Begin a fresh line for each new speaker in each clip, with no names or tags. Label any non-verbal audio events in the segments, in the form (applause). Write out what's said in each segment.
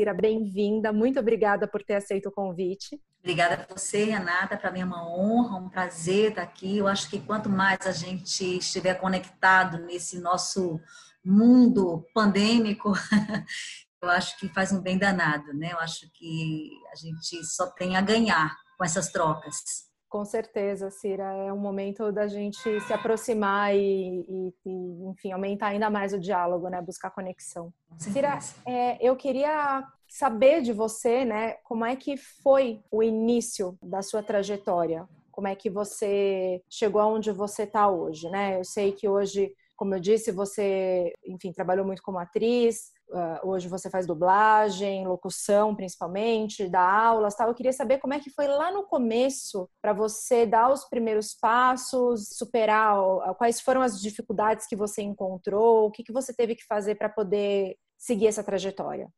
Cira, bem-vinda. Muito obrigada por ter aceito o convite.
Obrigada a você, Renata. Para mim é uma honra, um prazer estar aqui. Eu acho que quanto mais a gente estiver conectado nesse nosso mundo pandêmico, (laughs) eu acho que faz um bem danado, né? Eu acho que a gente só tem a ganhar com essas trocas.
Com certeza, Cira. É um momento da gente se aproximar e, e, e enfim, aumentar ainda mais o diálogo, né? Buscar conexão. Cira, é, eu queria saber de você, né? Como é que foi o início da sua trajetória? Como é que você chegou aonde você está hoje, né? Eu sei que hoje, como eu disse, você, enfim, trabalhou muito como atriz, Uh, hoje você faz dublagem, locução principalmente, dá aulas, tal. Eu queria saber como é que foi lá no começo para você dar os primeiros passos, superar quais foram as dificuldades que você encontrou, o que, que você teve que fazer para poder seguir essa trajetória.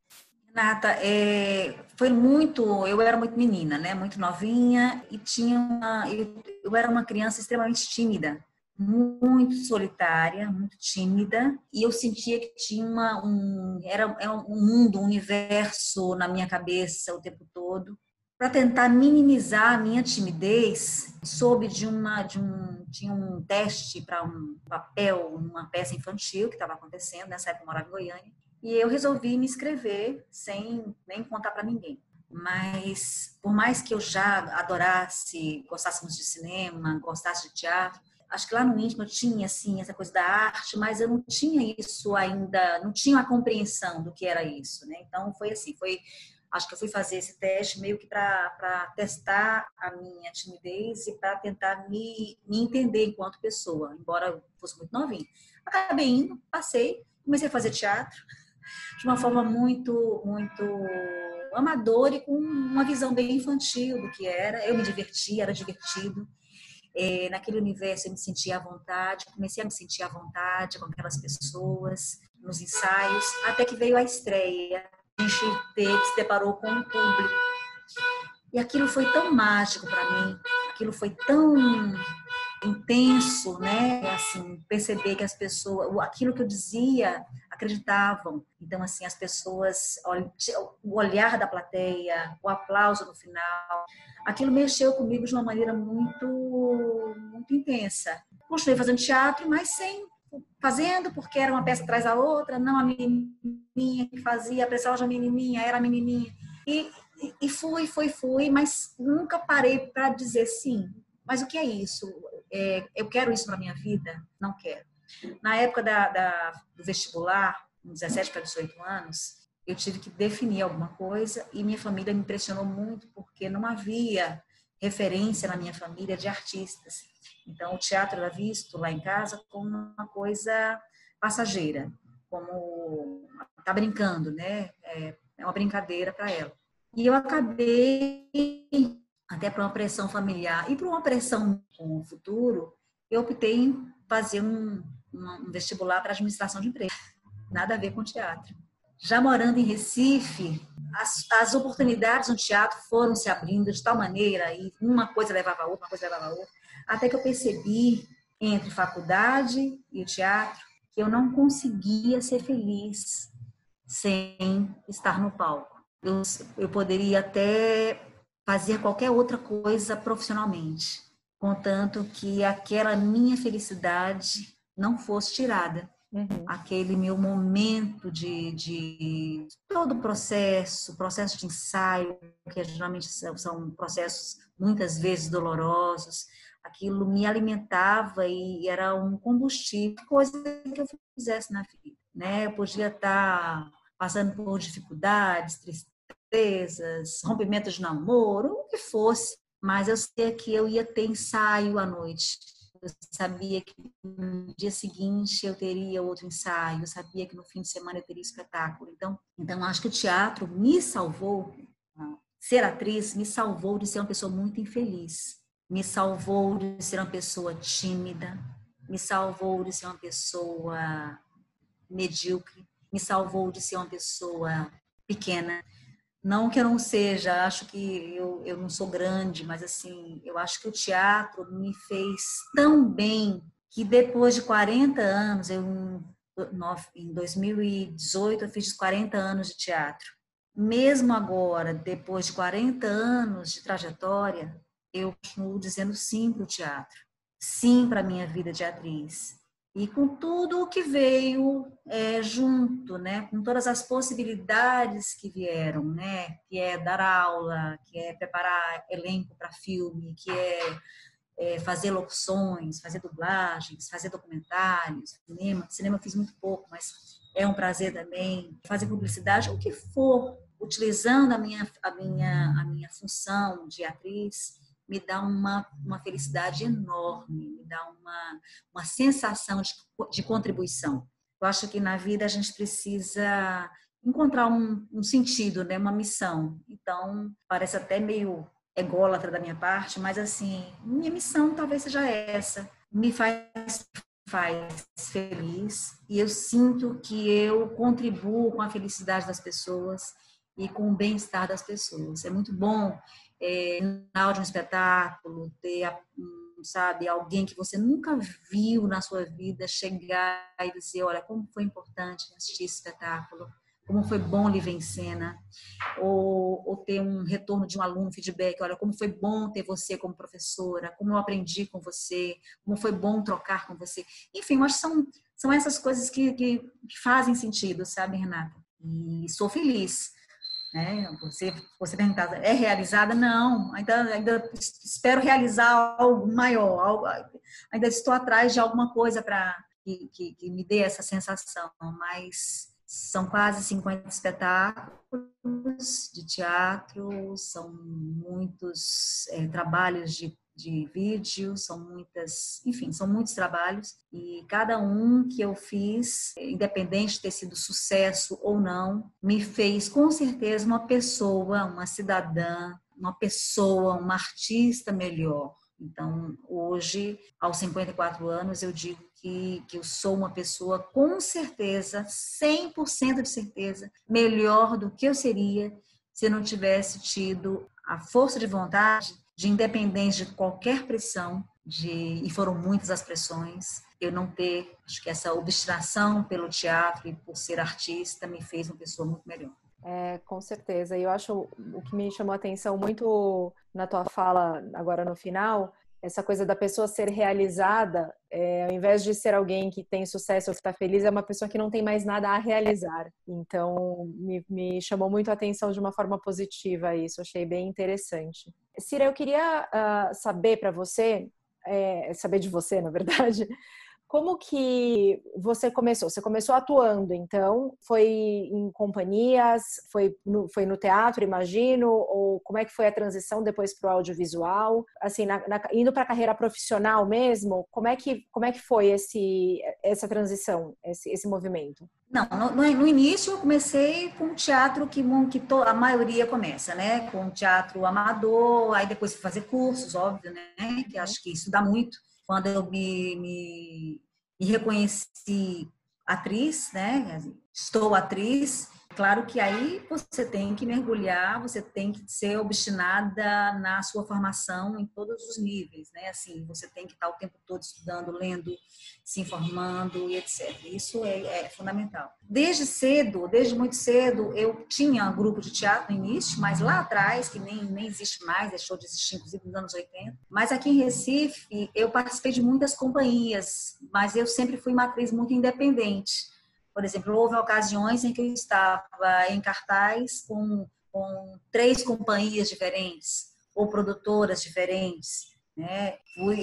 Renata, é, foi muito. Eu era muito menina, né? Muito novinha e tinha uma. Eu, eu era uma criança extremamente tímida muito solitária, muito tímida, e eu sentia que tinha uma, um era é um mundo, um universo na minha cabeça o tempo todo. Para tentar minimizar a minha timidez, soube de uma de um tinha um teste para um papel, uma peça infantil que estava acontecendo nessa época eu morava em Goiânia, e eu resolvi me inscrever sem nem contar para ninguém mas por mais que eu já adorasse, gostássemos de cinema, gostasse de teatro, acho que lá no íntimo eu tinha assim essa coisa da arte, mas eu não tinha isso ainda, não tinha a compreensão do que era isso, né? Então foi assim, foi acho que eu fui fazer esse teste meio que para testar a minha timidez e para tentar me, me entender enquanto pessoa, embora eu fosse muito novinha. Acabei indo, passei, comecei a fazer teatro (laughs) de uma forma muito, muito amadora e com uma visão bem infantil do que era. Eu me divertia, era divertido. É, naquele universo eu me sentia à vontade, comecei a me sentir à vontade com aquelas pessoas, nos ensaios, até que veio a estreia. A gente teve, se deparou com o público. E aquilo foi tão mágico para mim, aquilo foi tão intenso, né? Assim, perceber que as pessoas, aquilo que eu dizia, acreditavam. Então, assim, as pessoas, o olhar da plateia, o aplauso no final, aquilo mexeu comigo de uma maneira muito, muito intensa. Continuei fazendo teatro, mas sem fazendo porque era uma peça atrás da outra, não a menininha que fazia, a personagem menininha, era a menininha. E, e fui, fui, fui, mas nunca parei para dizer sim. Mas o que é isso? É, eu quero isso para minha vida? Não quero. Na época da, da, do vestibular, 17 para 18 anos, eu tive que definir alguma coisa e minha família me impressionou muito porque não havia referência na minha família de artistas. Então, o teatro era visto lá em casa como uma coisa passageira, como tá brincando, né? É, é uma brincadeira para ela. E eu acabei, até para uma pressão familiar e para uma pressão com o futuro, eu optei em fazer um, um vestibular para administração de empresa. Nada a ver com teatro. Já morando em Recife, as, as oportunidades no teatro foram se abrindo de tal maneira, e uma coisa levava a outra, uma coisa levava a outra, até que eu percebi, entre faculdade e o teatro, que eu não conseguia ser feliz sem estar no palco. Eu, eu poderia até fazer qualquer outra coisa profissionalmente, contanto que aquela minha felicidade não fosse tirada. Uhum. Aquele meu momento de, de todo o processo, processo de ensaio, que geralmente são, são processos muitas vezes dolorosos, aquilo me alimentava e era um combustível, coisa que eu fizesse na vida. Né? Eu podia estar passando por dificuldades, tristezas, rompimentos de namoro, o que fosse, mas eu sei que eu ia ter ensaio à noite eu sabia que no dia seguinte eu teria outro ensaio, eu sabia que no fim de semana eu teria espetáculo. Então, então acho que o teatro me salvou, ser atriz me salvou de ser uma pessoa muito infeliz, me salvou de ser uma pessoa tímida, me salvou de ser uma pessoa medíocre, me salvou de ser uma pessoa pequena. Não que eu não seja, acho que eu, eu não sou grande, mas assim, eu acho que o teatro me fez tão bem que depois de 40 anos, eu, em 2018, eu fiz 40 anos de teatro. mesmo agora, depois de 40 anos de trajetória, eu continuo dizendo sim para o teatro, sim para a minha vida de atriz. E com tudo o que veio é, junto, né? com todas as possibilidades que vieram, né? que é dar aula, que é preparar elenco para filme, que é, é, fazer locuções, fazer dublagens, fazer documentários, cinema. Cinema eu fiz muito pouco, mas é um prazer também. Fazer publicidade, o que for, utilizando a minha, a minha, a minha função de atriz, me dá uma, uma felicidade enorme, me dá uma, uma sensação de, de contribuição. Eu acho que na vida a gente precisa encontrar um, um sentido, né? uma missão. Então, parece até meio ególatra da minha parte, mas assim, minha missão talvez seja essa. Me faz faz feliz e eu sinto que eu contribuo com a felicidade das pessoas e com o bem-estar das pessoas. É muito bom é, de um espetáculo ter, sabe, alguém que você nunca viu na sua vida chegar e dizer, olha, como foi importante assistir esse espetáculo como foi bom lhe ver em cena, ou, ou, ter um retorno de um aluno, feedback, olha, como foi bom ter você como professora, como eu aprendi com você, como foi bom trocar com você. Enfim, eu acho que são, são essas coisas que, que, que fazem sentido, sabe, Renata? E sou feliz. Né? Você, você perguntar, é realizada? Não, ainda, ainda espero realizar algo maior, algo, ainda estou atrás de alguma coisa para que, que, que me dê essa sensação, mas são quase 50 espetáculos de teatro, são muitos é, trabalhos de, de vídeo, são muitas, enfim, são muitos trabalhos e cada um que eu fiz, independente de ter sido sucesso ou não, me fez com certeza uma pessoa, uma cidadã, uma pessoa, uma artista melhor. Então, hoje, aos 54 anos, eu digo que, que eu sou uma pessoa com certeza, 100% de certeza, melhor do que eu seria se não tivesse tido a força de vontade de independente de qualquer pressão, de, e foram muitas as pressões, eu não ter, acho que essa obstinação pelo teatro e por ser artista me fez uma pessoa muito melhor.
É, com certeza. E eu acho o que me chamou a atenção muito na tua fala agora no final essa coisa da pessoa ser realizada, é, ao invés de ser alguém que tem sucesso ou que está feliz, é uma pessoa que não tem mais nada a realizar. Então, me, me chamou muito a atenção de uma forma positiva isso, achei bem interessante. Cira, eu queria uh, saber para você, é, saber de você, na verdade, como que você começou? Você começou atuando, então? Foi em companhias? Foi no, foi no teatro, imagino? Ou como é que foi a transição depois para o audiovisual? Assim, na, na, indo para a carreira profissional mesmo, como é que, como é que foi esse, essa transição, esse, esse movimento?
Não, no, no, início eu comecei com teatro que, que to, a maioria começa, né? Com teatro amador, aí depois fazer cursos, óbvio, né? Que acho que isso dá muito quando eu me, me, me reconheci atriz, né? Estou atriz, Claro que aí você tem que mergulhar, você tem que ser obstinada na sua formação em todos os níveis, né? Assim, você tem que estar o tempo todo estudando, lendo, se informando e etc. Isso é, é fundamental. Desde cedo, desde muito cedo, eu tinha um grupo de teatro no início, mas lá atrás, que nem, nem existe mais, deixou de existir, inclusive nos anos 80. Mas aqui em Recife, eu participei de muitas companhias, mas eu sempre fui uma atriz muito independente. Por exemplo, houve ocasiões em que eu estava em cartaz com, com três companhias diferentes ou produtoras diferentes. Né?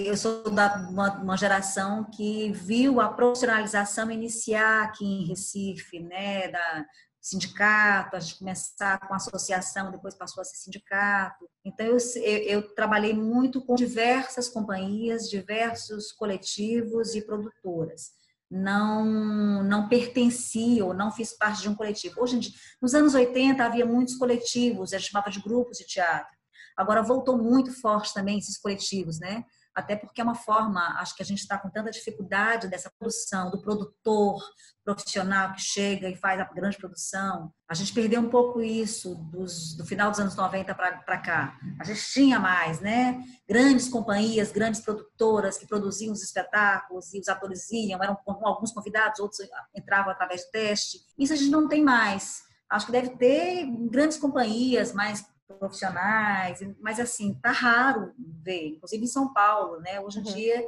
Eu sou da uma, uma, geração que viu a profissionalização iniciar aqui em Recife, né? da sindicato, a gente começar com associação, depois passou a ser sindicato. Então, eu, eu, trabalhei muito com diversas companhias, diversos coletivos e produtoras não não pertencia ou não fiz parte de um coletivo. Hoje em dia, nos anos 80 havia muitos coletivos, a gente chamava de grupos de teatro. Agora voltou muito forte também esses coletivos, né? Até porque é uma forma, acho que a gente está com tanta dificuldade dessa produção, do produtor profissional que chega e faz a grande produção. A gente perdeu um pouco isso dos, do final dos anos 90 para cá. A gente tinha mais, né? Grandes companhias, grandes produtoras que produziam os espetáculos e os atores iam, eram alguns convidados, outros entravam através do teste. Isso a gente não tem mais. Acho que deve ter grandes companhias mais profissionais, mas assim, tá raro ver, inclusive em São Paulo, né? Hoje em uhum. dia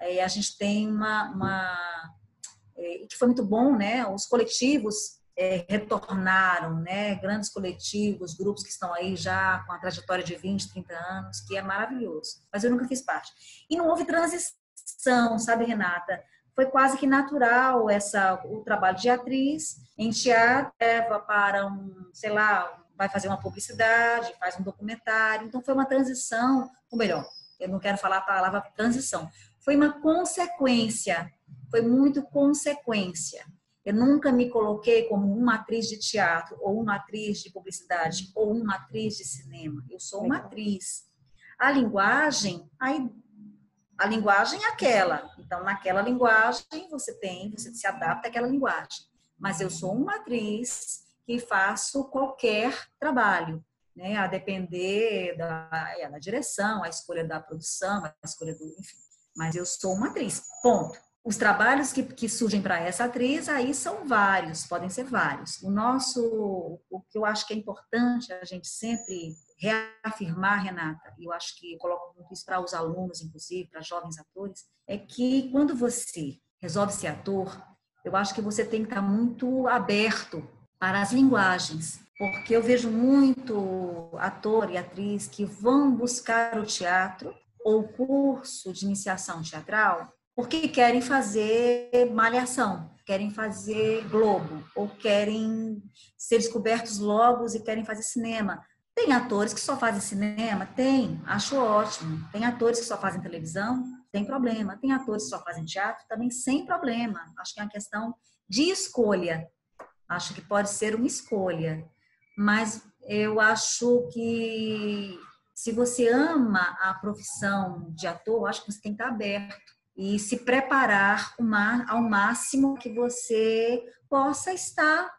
é, a gente tem uma, uma é, que foi muito bom, né? Os coletivos é, retornaram, né? Grandes coletivos, grupos que estão aí já com a trajetória de 20, 30 anos, que é maravilhoso. Mas eu nunca fiz parte. E não houve transição, sabe, Renata? Foi quase que natural essa o trabalho de atriz em teatro leva para um, sei lá, vai fazer uma publicidade, faz um documentário. Então foi uma transição, ou melhor, eu não quero falar a palavra transição. Foi uma consequência, foi muito consequência eu nunca me coloquei como uma atriz de teatro, ou uma atriz de publicidade, ou uma atriz de cinema. Eu sou uma atriz. A linguagem, aí, a linguagem é aquela. Então, naquela linguagem, você tem, você se adapta àquela linguagem. Mas eu sou uma atriz que faço qualquer trabalho, né? A depender da, é, da direção, a escolha da produção, a escolha do. Enfim. Mas eu sou uma atriz. Ponto. Os trabalhos que, que surgem para essa atriz aí são vários, podem ser vários. O nosso, o que eu acho que é importante a gente sempre reafirmar, Renata, e eu acho que eu coloco muito isso para os alunos, inclusive, para jovens atores, é que quando você resolve ser ator, eu acho que você tem que estar muito aberto para as linguagens, porque eu vejo muito ator e atriz que vão buscar o teatro ou curso de iniciação teatral porque querem fazer malhação, querem fazer Globo, ou querem ser descobertos logo e querem fazer cinema. Tem atores que só fazem cinema? Tem, acho ótimo. Tem atores que só fazem televisão? Tem problema. Tem atores que só fazem teatro? Também sem problema. Acho que é uma questão de escolha. Acho que pode ser uma escolha. Mas eu acho que se você ama a profissão de ator, acho que você tem que estar aberto e se preparar ao máximo que você possa estar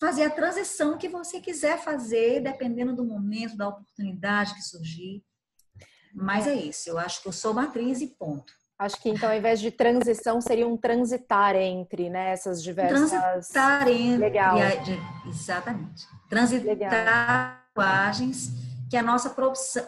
fazer a transição que você quiser fazer, dependendo do momento, da oportunidade que surgir. Mas é isso, eu acho que eu sou matriz e ponto.
Acho que então, ao invés de transição, seria um transitar entre né, essas diversas.
Transitar entre. Legal. Exatamente. Transitar linguagens que a nossa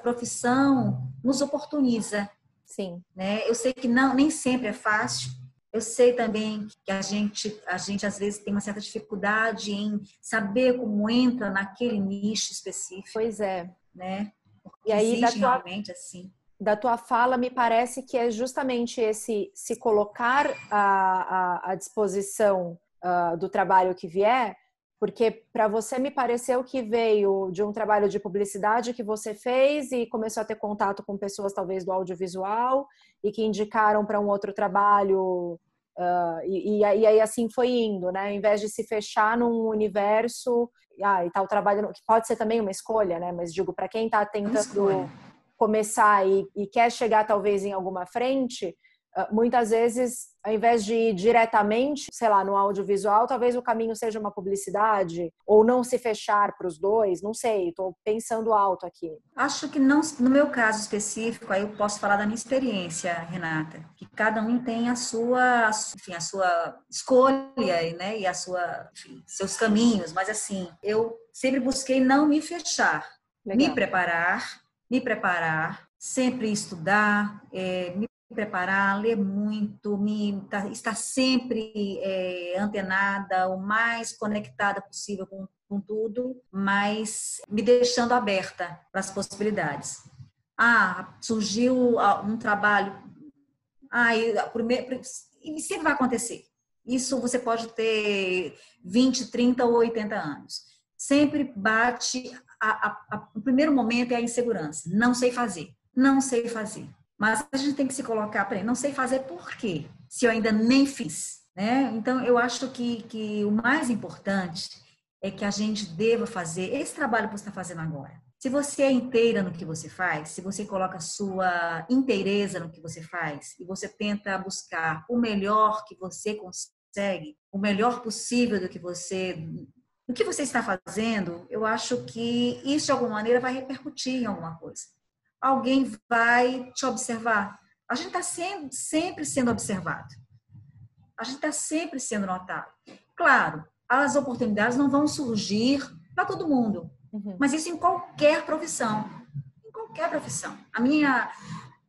profissão nos oportuniza.
Sim.
Né? Eu sei que não, nem sempre é fácil. Eu sei também que a gente, a gente às vezes tem uma certa dificuldade em saber como entra naquele nicho específico.
Pois é.
Né? Porque e aí, da tua, realmente assim.
Da tua fala, me parece que é justamente esse se colocar à, à, à disposição uh, do trabalho que vier, porque para você me pareceu que veio de um trabalho de publicidade que você fez e começou a ter contato com pessoas talvez do audiovisual e que indicaram para um outro trabalho uh, e, e, aí assim foi indo, né? Ao invés de se fechar num universo, ah, e tal trabalho que pode ser também uma escolha, né? Mas digo para quem está tentando começar e, e quer chegar talvez em alguma frente, ah, muitas vezes, ao invés de ir diretamente, sei lá, no audiovisual, talvez o caminho seja uma publicidade, ou não se fechar para os dois, não sei, estou pensando alto aqui.
Acho que não, no meu caso específico, aí eu posso falar da minha experiência, Renata, que cada um tem a sua, enfim, a sua escolha, né, e a sua, enfim, seus caminhos, mas assim, eu sempre busquei não me fechar, Legal. me preparar, me preparar, sempre estudar, é, me preparar, ler muito, me tá, estar sempre é, antenada, o mais conectada possível com, com tudo, mas me deixando aberta para as possibilidades. Ah, surgiu um trabalho, ah, e, primeiro, sempre vai acontecer. Isso você pode ter 20, 30 ou 80 anos. Sempre bate, a, a, o primeiro momento é a insegurança. Não sei fazer, não sei fazer mas a gente tem que se colocar para não sei fazer por quê, se eu ainda nem fiz. Né? Então, eu acho que, que o mais importante é que a gente deva fazer esse trabalho que você está fazendo agora. Se você é inteira no que você faz, se você coloca sua inteireza no que você faz e você tenta buscar o melhor que você consegue, o melhor possível do que você do que você está fazendo, eu acho que isso de alguma maneira vai repercutir em alguma coisa alguém vai te observar. A gente está sempre sendo observado. A gente está sempre sendo notado. Claro, as oportunidades não vão surgir para todo mundo. Uhum. Mas isso em qualquer profissão. Em qualquer profissão. A minha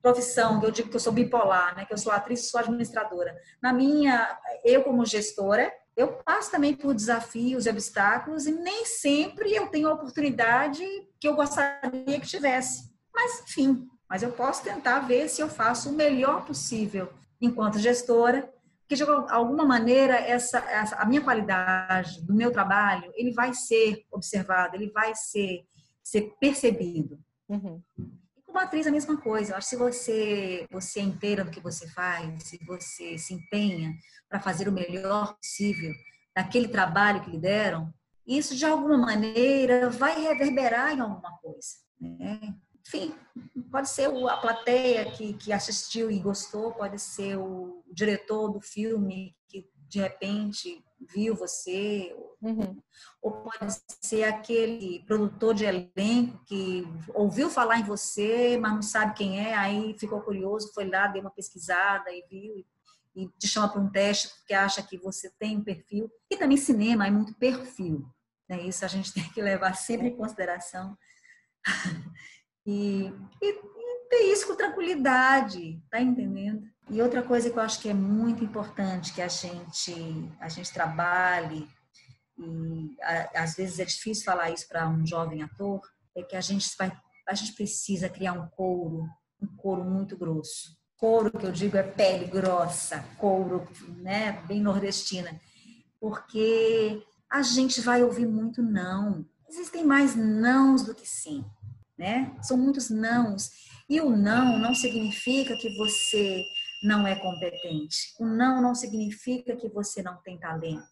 profissão, eu digo que eu sou bipolar, né? Que eu sou atriz e sou administradora. Na minha, eu como gestora, eu passo também por desafios e obstáculos e nem sempre eu tenho a oportunidade que eu gostaria que tivesse. Mas, enfim, mas eu posso tentar ver se eu faço o melhor possível enquanto gestora, que de alguma maneira essa, essa, a minha qualidade do meu trabalho ele vai ser observado, ele vai ser ser percebido. Uhum. Como atriz a mesma coisa. Eu acho que se você você é inteira do que você faz, se você se empenha para fazer o melhor possível naquele trabalho que lhe deram, isso de alguma maneira vai reverberar em alguma coisa. Né? enfim, pode ser a plateia que, que assistiu e gostou, pode ser o diretor do filme que de repente viu você, uhum. ou pode ser aquele produtor de elenco que ouviu falar em você, mas não sabe quem é, aí ficou curioso, foi lá, deu uma pesquisada e viu e te chama para um teste porque acha que você tem um perfil. E também cinema é muito perfil. Né? Isso a gente (laughs) tem que levar sempre em consideração. (laughs) E, e, e ter isso com tranquilidade, tá entendendo? E outra coisa que eu acho que é muito importante que a gente a gente trabalhe e a, às vezes é difícil falar isso para um jovem ator é que a gente vai a gente precisa criar um couro um couro muito grosso couro que eu digo é pele grossa couro né bem nordestina porque a gente vai ouvir muito não existem mais nãos do que sim né? São muitos nãos. E o não não significa que você não é competente. O não não significa que você não tem talento.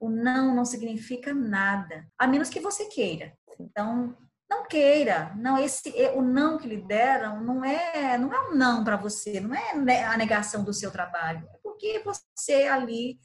O não não significa nada, a menos que você queira. Então, não queira. Não esse o não que lhe deram não é não é um não para você, não é a negação do seu trabalho. É porque você ali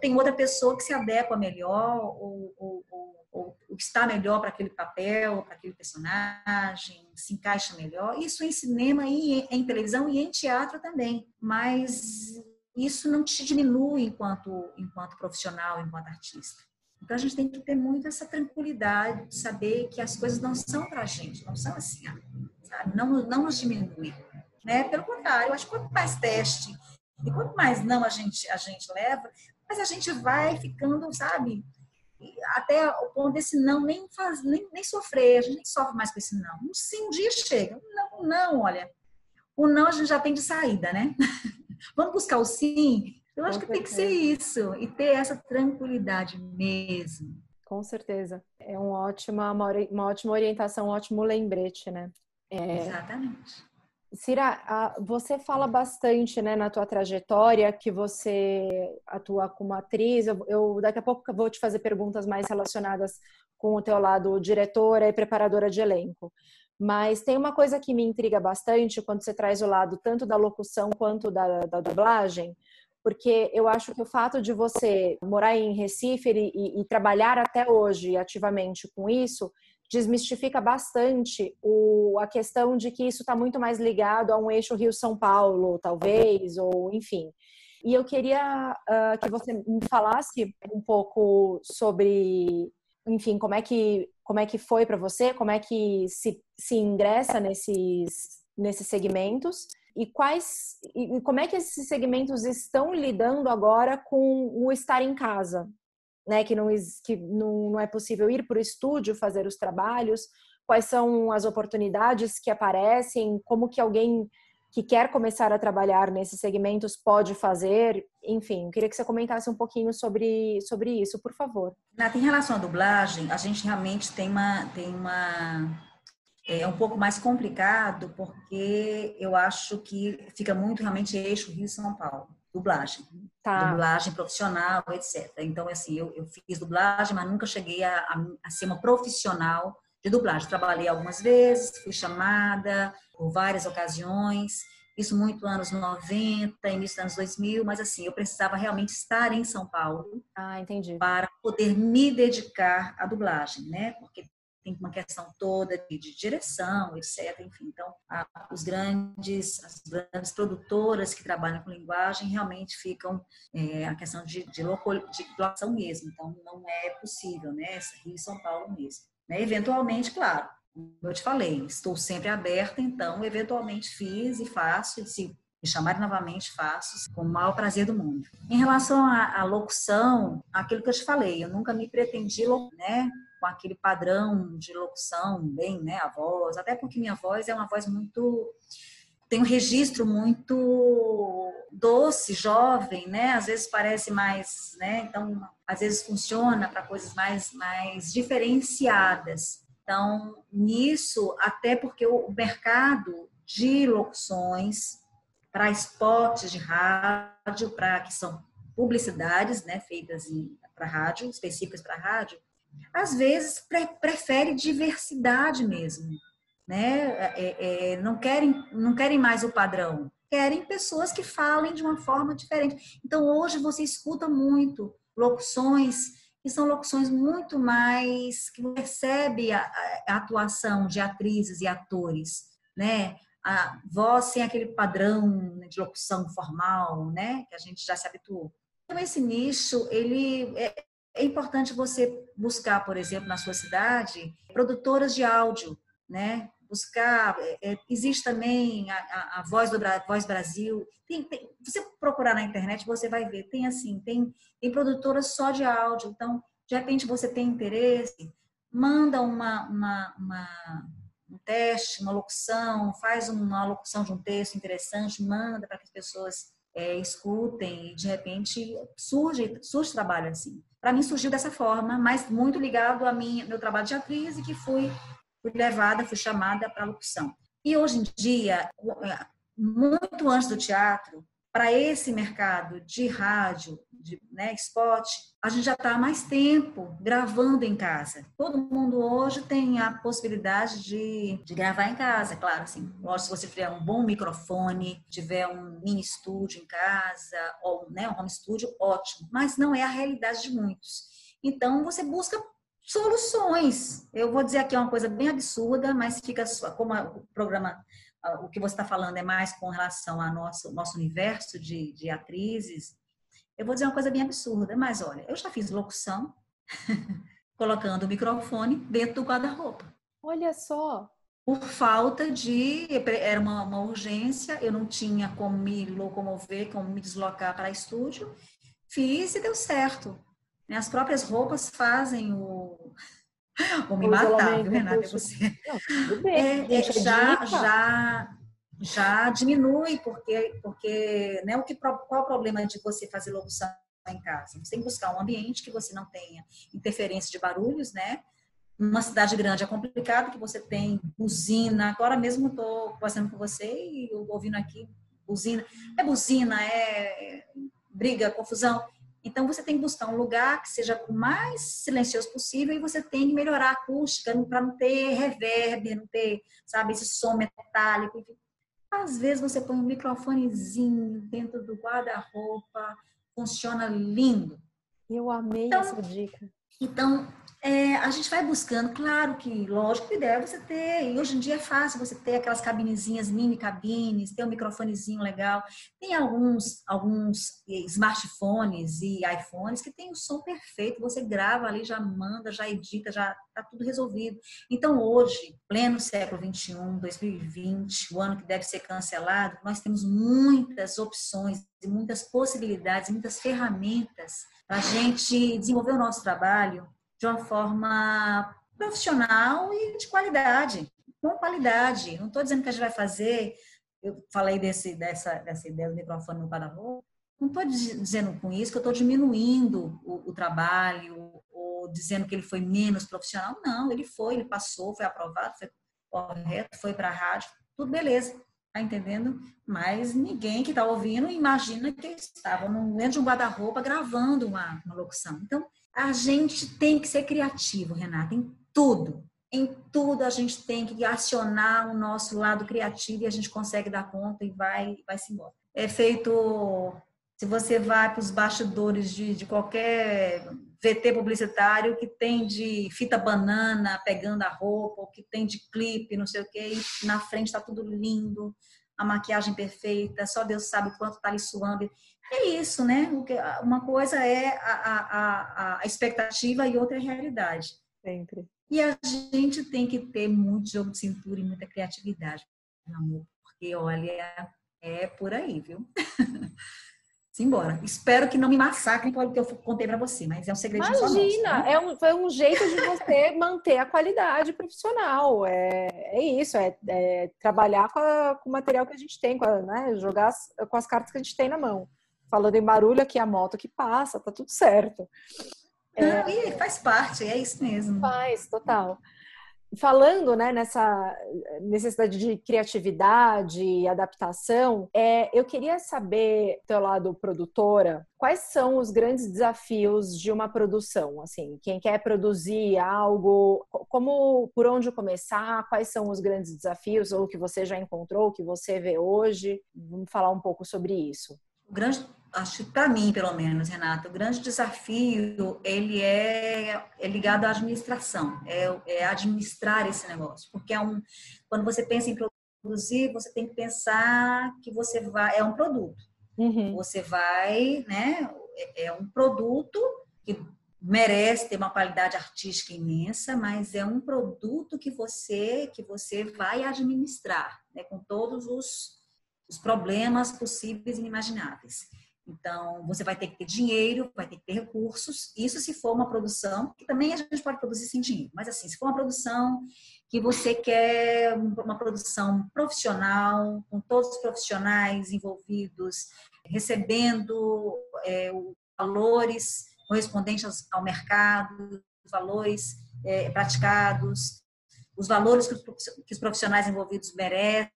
tem outra pessoa que se adequa melhor ou, ou, ou ou o que está melhor para aquele papel, para aquele personagem, se encaixa melhor. Isso em cinema e em televisão e em teatro também. Mas isso não te diminui enquanto, enquanto profissional, enquanto artista. Então a gente tem que ter muito essa tranquilidade de saber que as coisas não são para a gente, não são assim, sabe? Não, não nos diminui. Né? Pelo contrário, eu acho que quanto mais teste e quanto mais não a gente, a gente leva, mas a gente vai ficando, sabe? Até o ponto desse não nem, faz, nem, nem sofrer, a gente nem sofre mais com esse não. Um sim, um dia chega. Não, não, olha. O não a gente já tem de saída, né? (laughs) Vamos buscar o sim? Eu acho com que certeza. tem que ser isso e ter essa tranquilidade mesmo.
Com certeza. É um ótima, uma ótima orientação, um ótimo lembrete, né?
É... Exatamente.
Cira, você fala bastante né, na tua trajetória que você atua como atriz. Eu, eu, daqui a pouco vou te fazer perguntas mais relacionadas com o teu lado diretora e preparadora de elenco. Mas tem uma coisa que me intriga bastante quando você traz o lado tanto da locução quanto da, da dublagem, porque eu acho que o fato de você morar em Recife e, e, e trabalhar até hoje ativamente com isso desmistifica bastante o, a questão de que isso está muito mais ligado a um eixo Rio-São Paulo, talvez, ou enfim. E eu queria uh, que você me falasse um pouco sobre, enfim, como é que, como é que foi para você, como é que se, se ingressa nesses, nesses segmentos e quais e como é que esses segmentos estão lidando agora com o estar em casa, né, que, não, que não, é possível ir para o estúdio fazer os trabalhos, quais são as oportunidades que aparecem, como que alguém que quer começar a trabalhar nesses segmentos pode fazer, enfim, queria que você comentasse um pouquinho sobre, sobre isso, por favor.
Em relação à dublagem, a gente realmente tem uma, tem uma é um pouco mais complicado porque eu acho que fica muito realmente eixo Rio São Paulo dublagem. Tá. Dublagem profissional, etc. Então, assim, eu, eu fiz dublagem, mas nunca cheguei a, a, a, ser uma profissional de dublagem. Trabalhei algumas vezes, fui chamada por várias ocasiões, isso muito anos 90, início dos anos 2000, mas assim, eu precisava realmente estar em São Paulo
ah,
para poder me dedicar à dublagem, né? Porque tem uma questão toda de, de direção, etc. Enfim, então, a, os grandes, as grandes produtoras que trabalham com linguagem realmente ficam é, a questão de, de, local, de locação mesmo. Então, não é possível, né? Rio e São Paulo mesmo. Né? Eventualmente, claro, como eu te falei, estou sempre aberta, então, eventualmente fiz e faço, se me chamarem novamente, faço com o maior prazer do mundo. Em relação à, à locução, aquilo que eu te falei, eu nunca me pretendi, né, com aquele padrão de locução, bem, né, a voz, até porque minha voz é uma voz muito tem um registro muito doce, jovem, né? Às vezes parece mais, né? Então, às vezes funciona para coisas mais mais diferenciadas. Então, nisso, até porque o mercado de locuções para spots de rádio, para que são publicidades, né, feitas para rádio, específicas para rádio, às vezes pre prefere diversidade mesmo, né? É, é, não querem não querem mais o padrão, querem pessoas que falem de uma forma diferente. Então hoje você escuta muito locuções que são locuções muito mais que percebe a, a atuação de atrizes e atores, né? a voz sem aquele padrão de locução formal, né, que a gente já se habituou. Então esse nicho, ele é, é importante você buscar, por exemplo, na sua cidade, produtoras de áudio, né? Buscar, é, é existe também a, a, a, Voz do Voz Brasil. Tem, tem, você procurar na internet, você vai ver. Tem assim, tem, tem produtoras só de áudio. Então, de repente, você tem interesse, manda uma, uma, uma um teste, uma locução, faz uma locução de um texto interessante, manda para que as pessoas é, escutem e de repente surge surge trabalho assim. Para mim surgiu dessa forma, mas muito ligado a mim, meu trabalho de atriz e que fui, fui levada, fui chamada para locução. E hoje em dia, muito antes do teatro, para esse mercado de rádio, de né, spot, a gente já está há mais tempo gravando em casa. Todo mundo hoje tem a possibilidade de, de gravar em casa, claro, assim. Se você tiver um bom microfone, tiver um mini estúdio em casa, ou né, um home studio, ótimo. Mas não é a realidade de muitos. Então, você busca soluções. Eu vou dizer aqui uma coisa bem absurda, mas fica como o programa o que você está falando é mais com relação ao nosso, nosso universo de, de atrizes, eu vou dizer uma coisa bem absurda, mas olha, eu já fiz locução (laughs) colocando o microfone dentro do guarda-roupa.
Olha só!
Por falta de. Era uma, uma, urgência, eu não tinha como me locomover, como me deslocar para estúdio. Fiz e deu certo. As próprias roupas fazem o, Vou me matar, viu, Renata? É você. Não, tudo bem. É, é, já, já, já diminui, porque, porque né, o que, qual o problema de você fazer locução em casa? Você tem que buscar um ambiente que você não tenha interferência de barulhos, né? Numa cidade grande é complicado, que você tem buzina. Agora mesmo estou conversando com você e ouvindo aqui buzina. É buzina, é briga, confusão. Então, você tem que buscar um lugar que seja o mais silencioso possível e você tem que melhorar a acústica para não ter reverb, não ter, sabe, esse som metálico. Enfim. Às vezes, você põe um microfonezinho dentro do guarda-roupa, funciona lindo.
Eu amei então, essa dica.
Então, é, a gente vai buscando, claro que, lógico, que ideia é você ter, e hoje em dia é fácil você ter aquelas cabinezinhas, mini cabines, ter um microfonezinho legal. Tem alguns, alguns smartphones e iPhones que tem o som perfeito, você grava ali, já manda, já edita, já tá tudo resolvido. Então, hoje, pleno século 21, 2020, o ano que deve ser cancelado, nós temos muitas opções, muitas possibilidades, muitas ferramentas para a gente desenvolver o nosso trabalho de uma forma profissional e de qualidade, com qualidade. Não estou dizendo que a gente vai fazer, eu falei desse, dessa, dessa ideia do microfone no guarda-roupa, não estou dizendo com isso que eu estou diminuindo o, o, trabalho ou dizendo que ele foi menos profissional. Não, ele foi, ele passou, foi aprovado, foi correto, foi para a rádio, tudo beleza, tá entendendo? Mas ninguém que está ouvindo imagina que estava dentro de um guarda-roupa gravando uma, uma locução. Então, a gente tem que ser criativo, Renata, em tudo. Em tudo a gente tem que acionar o nosso lado criativo e a gente consegue dar conta e vai, vai se embora. É feito, se você vai para os bastidores de, de qualquer VT publicitário que tem de fita banana pegando a roupa, ou que tem de clipe, não sei o quê, e na frente está tudo lindo, a maquiagem perfeita, só Deus sabe o quanto está ali suando. É isso, né? Uma coisa é a, a, a expectativa e outra é a realidade.
Sempre.
E a gente tem que ter muito jogo de cintura e muita criatividade, meu amor, porque olha, é por aí, viu? (laughs) Simbora. Espero que não me massacrem pelo que eu contei para você, mas é um segredo
Imagina,
só nosso, né?
é um, foi um jeito de você (laughs) manter a qualidade profissional. É, é isso, é, é trabalhar com, a, com, o material que a gente tem, com a, né, jogar as, com as cartas que a gente tem na mão. Falando em barulho aqui, a moto que passa, tá tudo certo.
É, faz parte, é isso mesmo.
Faz, total falando né, nessa necessidade de criatividade e adaptação, é, eu queria saber, teu lado produtora, quais são os grandes desafios de uma produção? Assim, quem quer produzir algo, como, por onde começar? Quais são os grandes desafios ou que você já encontrou, que você vê hoje? Vamos falar um pouco sobre isso.
O grande acho que para mim, pelo menos, Renata, o grande desafio ele é, é ligado à administração, é, é, administrar esse negócio, porque é um, quando você pensa em produzir, você tem que pensar que você vai é um produto, uhum. você vai, né? É, é um produto que merece ter uma qualidade artística imensa, mas é um produto que você que você vai administrar, né? Com todos os os problemas possíveis e inimagináveis. Então, você vai ter que ter dinheiro, vai ter que ter recursos. Isso se for uma produção, que também a gente pode produzir sem dinheiro, mas assim, se for uma produção que você quer uma produção profissional, com todos os profissionais envolvidos, recebendo é, valores correspondentes ao mercado, valores é, praticados, os valores que os profissionais envolvidos merecem,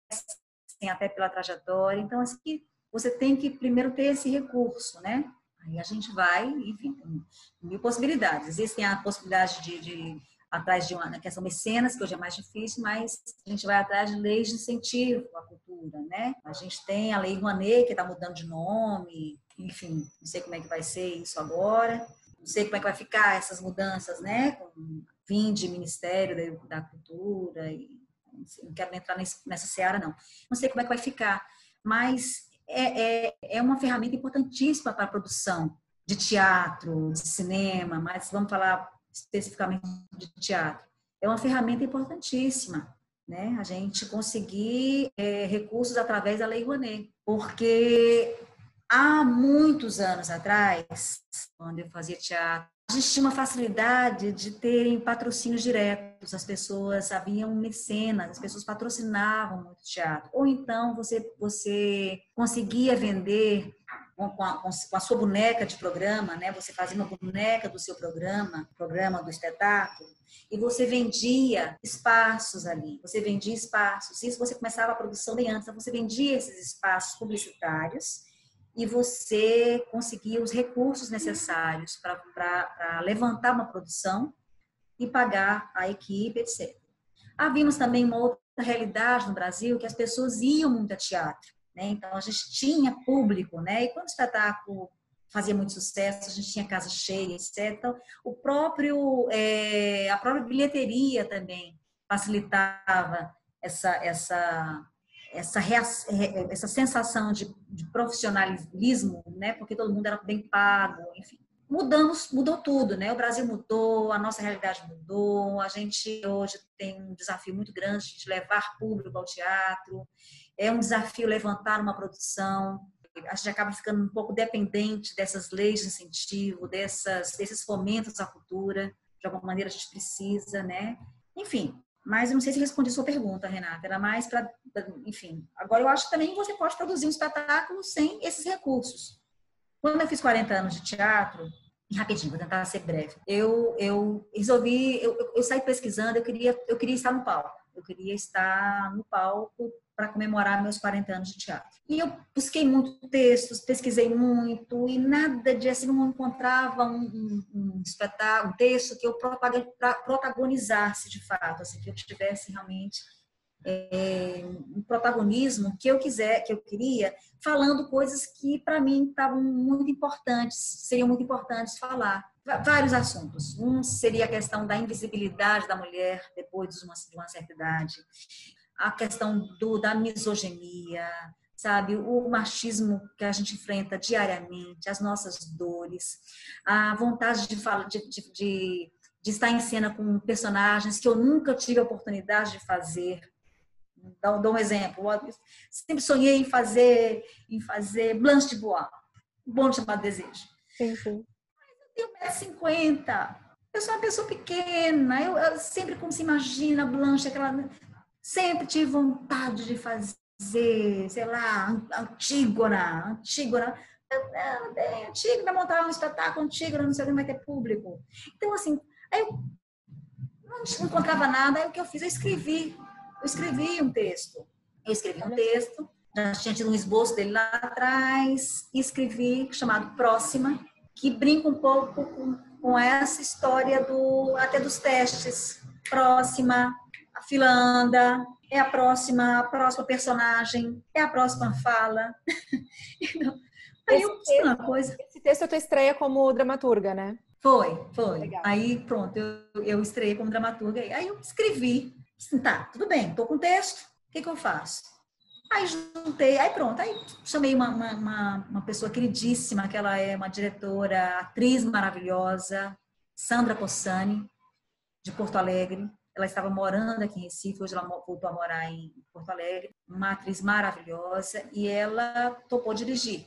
até pela trajetória. Então, assim, você tem que primeiro ter esse recurso, né? Aí a gente vai, enfim, tem mil possibilidades. Existem a possibilidade de, de atrás de uma na questão mecenas, que hoje é mais difícil, mas a gente vai atrás de leis de incentivo à cultura, né? A gente tem a Lei Rouanet, que está mudando de nome, enfim, não sei como é que vai ser isso agora, não sei como é que vai ficar essas mudanças, né? Com fim de Ministério da, Cultura, e, não quero entrar nessa seara, não. Não sei como é que vai ficar, mas é, é, é uma ferramenta importantíssima para a produção de teatro, de cinema, mas vamos falar especificamente de teatro. É uma ferramenta importantíssima, né? A gente conseguir é, recursos através da Lei Rouanet, porque há muitos anos atrás, quando eu fazia teatro, a gente tinha uma facilidade de terem patrocínios diretos, as pessoas haviam mecenas, as pessoas patrocinavam muito teatro. Ou então você, você conseguia vender com a, com a, sua boneca de programa, né? Você fazia uma boneca do seu programa, programa do espetáculo, e você vendia espaços ali. Você vendia espaços. Isso você começava a produção bem antes. Então você vendia esses espaços publicitários e você conseguir os recursos necessários para levantar uma produção e pagar a equipe, etc. Havíamos também uma outra realidade no Brasil que as pessoas iam muito a teatro, né? Então a gente tinha público, né? E quando o espetáculo fazia muito sucesso, a gente tinha casa cheia, etc. Então, o próprio é, a própria bilheteria também facilitava essa essa essa, essa sensação de, de, profissionalismo, né? Porque todo mundo era bem pago, enfim. Mudamos, mudou tudo, né? O Brasil mudou, a nossa realidade mudou. A gente hoje tem um desafio muito grande de levar público ao teatro. É um desafio levantar uma produção. A gente acaba ficando um pouco dependente dessas leis de incentivo, dessas, desses fomentos à cultura. De alguma maneira a gente precisa, né? Enfim, mas eu não sei se respondi sua pergunta, Renata. Era mais para, enfim. Agora eu acho que também você pode produzir um espetáculo sem esses recursos. Quando eu fiz 40 anos de teatro, rapidinho, vou tentar ser breve. Eu, eu resolvi, eu, eu saí pesquisando, eu queria, eu queria estar no palco. Eu queria estar no palco para comemorar meus 40 anos de teatro. E eu busquei muito textos, pesquisei muito e nada de assim, não encontrava um, um, um espetáculo, um texto que eu protagonizasse de fato, assim, que eu tivesse realmente é, um protagonismo que eu quiser, que eu queria, falando coisas que para mim estavam muito importantes, seriam muito importantes falar. Vários assuntos. Um seria a questão da invisibilidade da mulher depois de uma, de uma certa idade, a questão do, da misoginia, sabe, o machismo que a gente enfrenta diariamente, as nossas dores, a vontade de, falar, de, de, de, de estar em cena com personagens que eu nunca tive a oportunidade de fazer. Dou, dou um exemplo. sempre sonhei em fazer, em fazer Blanche de Bois, um bom chamado Desejo.
Sim, sim
tenho 1,50m. Eu sou uma pessoa pequena. Eu, eu, sempre, como se imagina, Blanche, aquela. Sempre tive vontade de fazer, sei lá, Antígona. Antígona. Antígona, montar um espetáculo Antígona, não sei o que vai ter público. Então, assim, aí eu não encontrava nada, aí o que eu fiz? Eu escrevi. Eu escrevi um texto. Eu escrevi um texto, já tinha tido um esboço dele lá atrás, e escrevi, chamado Próxima, que brinca um pouco com, com essa história do até dos testes. Próxima, a fila anda, é a próxima, a próxima personagem, é a próxima fala. (laughs)
então, aí eu texto, uma coisa. Esse texto é tua estreia como dramaturga, né?
Foi, foi. Legal. Aí pronto, eu, eu estreiei como dramaturga. Aí eu escrevi. Assim, tá, tudo bem, tô com texto, o que, que eu faço? Aí juntei, aí pronto, aí chamei uma, uma, uma, pessoa queridíssima, que ela é uma diretora, atriz maravilhosa, Sandra Possani, de Porto Alegre. Ela estava morando aqui em Recife, hoje ela voltou a morar em Porto Alegre. Uma atriz maravilhosa e ela topou dirigir.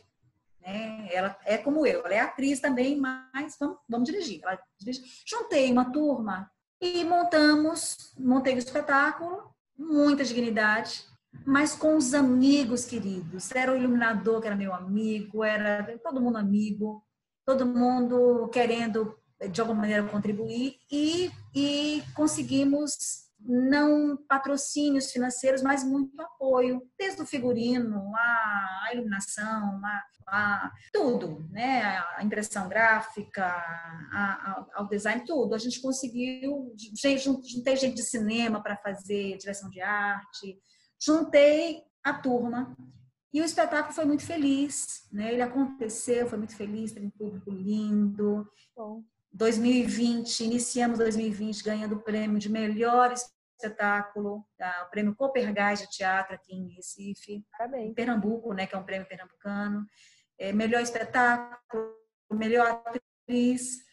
Né? Ela é como eu, ela é atriz também, mas vamos, vamos dirigir. Ela dirige. Juntei uma turma e montamos, montei o espetáculo, muita dignidade, mas com os amigos queridos. Era o iluminador que era meu amigo, era todo mundo amigo, todo mundo querendo de alguma maneira contribuir e, e conseguimos não patrocínios financeiros, mas muito apoio, desde o figurino, a, a iluminação, a, a, tudo, né? A impressão gráfica, a, ao design, tudo. A gente conseguiu, juntei gente de cinema para fazer direção de arte, juntei a turma e o espetáculo foi muito feliz, né? Ele aconteceu, foi muito feliz, teve um público lindo. Bom. 2020, iniciamos 2020 ganhando o prêmio de melhor espetáculo, tá? o prêmio Copergás de Teatro aqui em Recife, Parabéns. em Pernambuco, né, que é um prêmio pernambucano. É, melhor espetáculo, melhor atriz,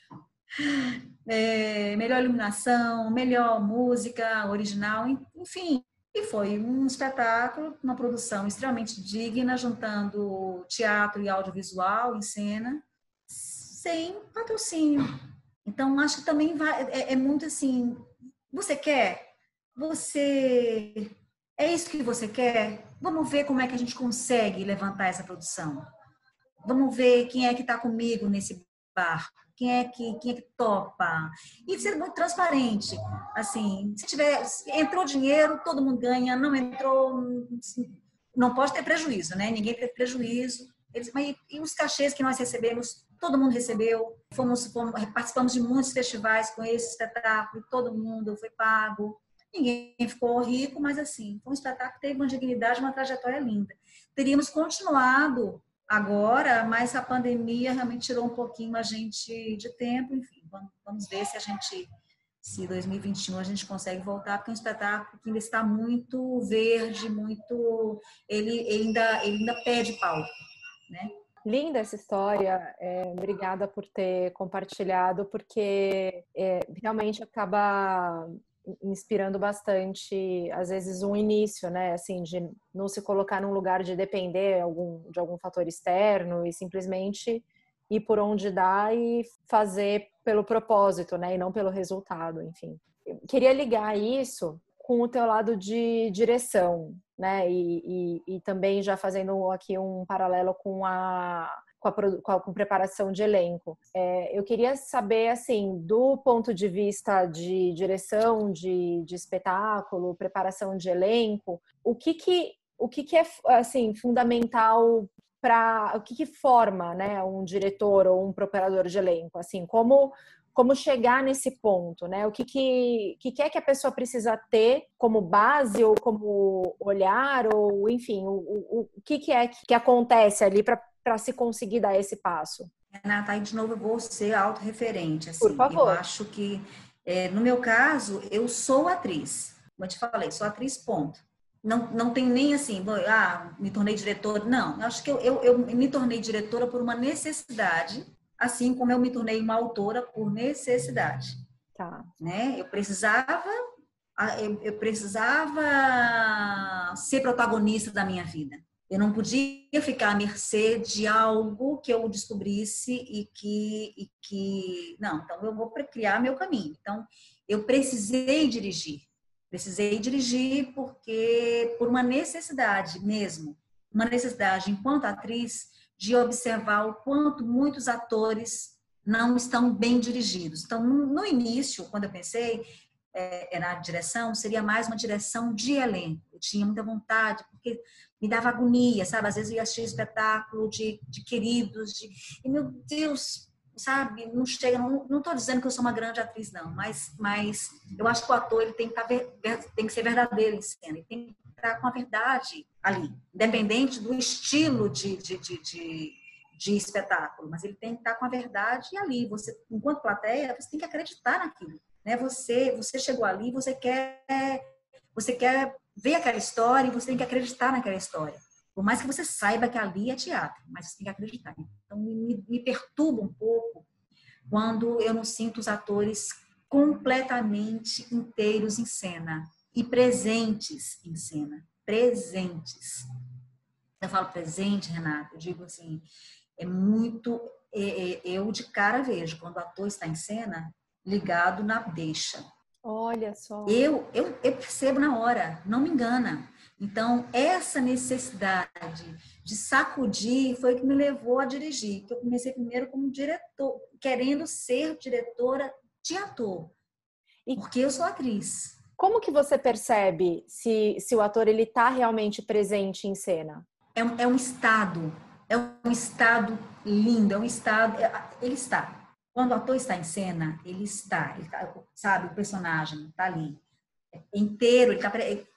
é, melhor iluminação, melhor música original, enfim, e foi um espetáculo, uma produção extremamente digna, juntando teatro e audiovisual em cena, sem patrocínio. Então, acho que também vai, é, é muito assim: você quer? Você. É isso que você quer? Vamos ver como é que a gente consegue levantar essa produção. Vamos ver quem é que está comigo nesse barco quem é que, quem é que topa. E ser muito transparente. Assim, se tiver, entrou dinheiro, todo mundo ganha, não entrou, não pode ter prejuízo, né? Ninguém teve prejuízo. Eles, mas, e os cachês que nós recebemos, todo mundo recebeu. Fomos, fomos, participamos de muitos festivais com esse espetáculo, todo mundo foi pago. Ninguém ficou rico, mas assim, foi um espetáculo que teve uma dignidade, uma trajetória linda. Teríamos continuado agora, mas a pandemia realmente tirou um pouquinho a gente de tempo, enfim, vamos, ver se a gente, se 2021 a gente consegue voltar, porque é um espetáculo que ainda está muito verde, muito, ele, ele ainda, ele ainda pede palco, né?
Linda essa história, é, obrigada por ter compartilhado, porque é, realmente acaba inspirando bastante, às vezes, um início, né? Assim, de não se colocar num lugar de depender algum, de algum fator externo e simplesmente ir por onde dá e fazer pelo propósito, né? E não pelo resultado, enfim. Eu queria ligar isso com o teu lado de direção, né? E, e, e também já fazendo aqui um paralelo com a com a, com a com preparação de elenco. É, eu queria saber, assim, do ponto de vista de direção de, de espetáculo, preparação de elenco, o que que, o que, que é, assim, fundamental para... O que que forma, né, um diretor ou um preparador de elenco? Assim, como como chegar nesse ponto, né? O que, que, que é que a pessoa precisa ter como base ou como olhar ou enfim, o, o, o que, que é que acontece ali para para se conseguir dar esse passo?
Renata, aí de novo eu vou ser autorreferente. Assim.
Por favor.
Eu acho que, é, no meu caso, eu sou atriz. Como eu te falei, sou atriz, ponto. Não, não tem nem assim, ah, me tornei diretora. Não, eu acho que eu, eu, eu me tornei diretora por uma necessidade, assim como eu me tornei uma autora por necessidade.
Tá.
Né? Eu precisava eu, eu precisava ser protagonista da minha vida. Eu não podia ficar à mercê de algo que eu descobrisse e que, e que não, então eu vou criar meu caminho. Então eu precisei dirigir, precisei dirigir porque por uma necessidade mesmo, uma necessidade enquanto atriz de observar o quanto muitos atores não estão bem dirigidos. Então no, início, quando eu pensei, é, na direção, seria mais uma direção de elenco. Eu tinha muita vontade, porque me dava agonia, sabe? Às vezes eu ia assistir espetáculo de, de queridos, de... e meu Deus, sabe? Não chega, não estou dizendo que eu sou uma grande atriz, não, mas, mas eu acho que o ator ele tem que, tá, tem que ser verdadeiro em cena, ele tem que estar com a verdade ali, independente do estilo de, de, de, de, de espetáculo, mas ele tem que estar com a verdade ali. Você, enquanto plateia, você tem que acreditar naquilo né? Você, você chegou ali, você quer, você quer ver aquela história e você tem que acreditar naquela história. Por mais que você saiba que ali é teatro, mas você tem que acreditar. Então, me, me perturba um pouco quando eu não sinto os atores completamente inteiros em cena e presentes em cena. Presentes. Eu falo presente, Renata, eu digo assim, é muito. É, é, eu de cara vejo, quando o ator está em cena, ligado na deixa.
Olha só.
Eu, eu, eu percebo na hora, não me engana. Então, essa necessidade de sacudir foi o que me levou a dirigir. Que eu comecei primeiro como diretor, querendo ser diretora de ator. E porque eu sou atriz.
Como que você percebe se, se o ator ele está realmente presente em cena?
É um, é um estado, é um estado lindo, é um estado. É, ele está. Quando o ator está em cena, ele está, ele tá, sabe, o personagem está ali é inteiro, ele está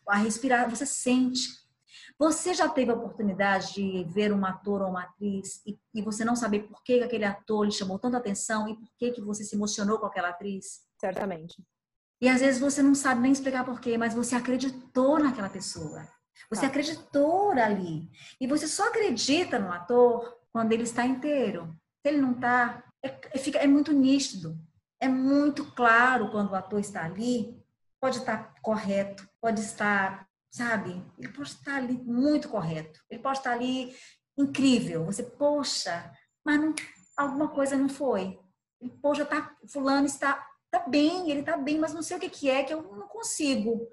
a respirar, você sente. Você já teve a oportunidade de ver um ator ou uma atriz e, e você não saber por que aquele ator lhe chamou tanta atenção e por que, que você se emocionou com aquela atriz?
Certamente.
E às vezes você não sabe nem explicar por quê, mas você acreditou naquela pessoa. Você tá. acreditou ali. E você só acredita no ator quando ele está inteiro. Se ele não está, é, fica, é muito nítido, é muito claro quando o ator está ali, pode estar correto, pode estar, sabe, ele pode estar ali muito correto, ele pode estar ali incrível, você, poxa, mas não, alguma coisa não foi. Ele, poxa, tá, fulano está, tá bem, ele está bem, mas não sei o que, que é, que eu não consigo.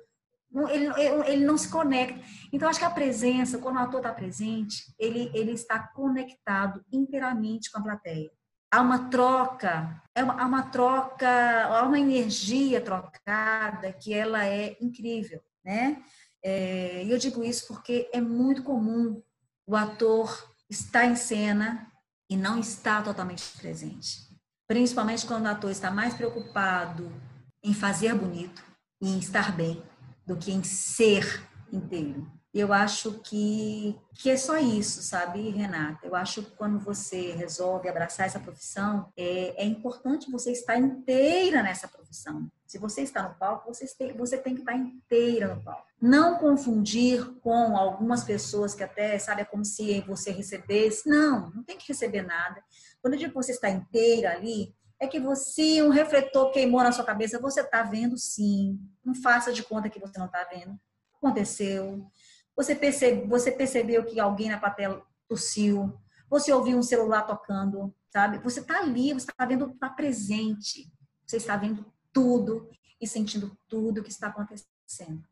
Ele, ele não se conecta. Então, acho que a presença, quando o ator está presente, ele, ele está conectado inteiramente com a plateia há uma troca, é há uma troca, há uma energia trocada que ela é incrível, né? É, e eu digo isso porque é muito comum o ator estar em cena e não estar totalmente presente. Principalmente quando o ator está mais preocupado em fazer bonito, em estar bem, do que em ser inteiro. Eu acho que, que é só isso, sabe, Renata? Eu acho que quando você resolve abraçar essa profissão, é, é importante você estar inteira nessa profissão. Se você está no palco, você tem, você tem que estar inteira no palco. Não confundir com algumas pessoas que até, sabe, é como se você recebesse. Não, não tem que receber nada. Quando eu digo que você está inteira ali, é que você, um refletor queimou na sua cabeça, você está vendo sim. Não faça de conta que você não está vendo. Aconteceu. Você, percebe, você percebeu que alguém na plateia tossiu, você ouviu um celular tocando, sabe? Você está ali, você está vendo, está presente, você está vendo tudo e sentindo tudo que está acontecendo.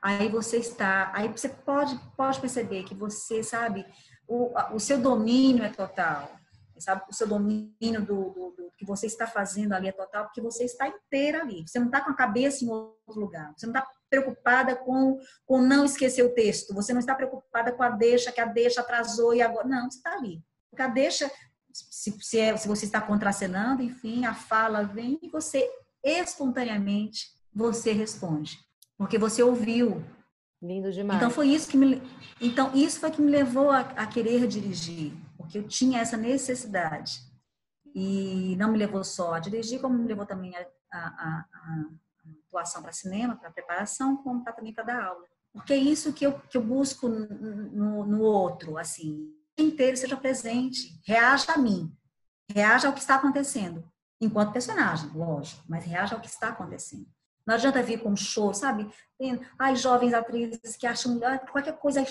Aí você está, aí você pode, pode perceber que você, sabe, o, o seu domínio é total, sabe? O seu domínio do, do, do, que você está fazendo ali é total, porque você está inteira ali. Você não está com a cabeça em outro lugar. Você não está preocupada com, com não esquecer o texto, você não está preocupada com a deixa, que a deixa atrasou e agora. Não, você está ali. Porque a deixa, se, se, é, se você está contracenando, enfim, a fala vem e você espontaneamente você responde. Porque você ouviu.
Lindo demais.
Então foi isso que me, então isso foi que me levou a, a querer dirigir porque eu tinha essa necessidade. E não me levou só a dirigir, como me levou também a, a, a, a atuação para cinema, para preparação, como para também para dar aula. Porque é isso que eu, que eu busco no, no outro, assim, inteiro seja presente, reaja a mim, reaja ao que está acontecendo, enquanto personagem, lógico, mas reaja ao que está acontecendo. Não adianta vir com um show, sabe? Tem, ai, jovens atrizes que acham ah, qualquer coisa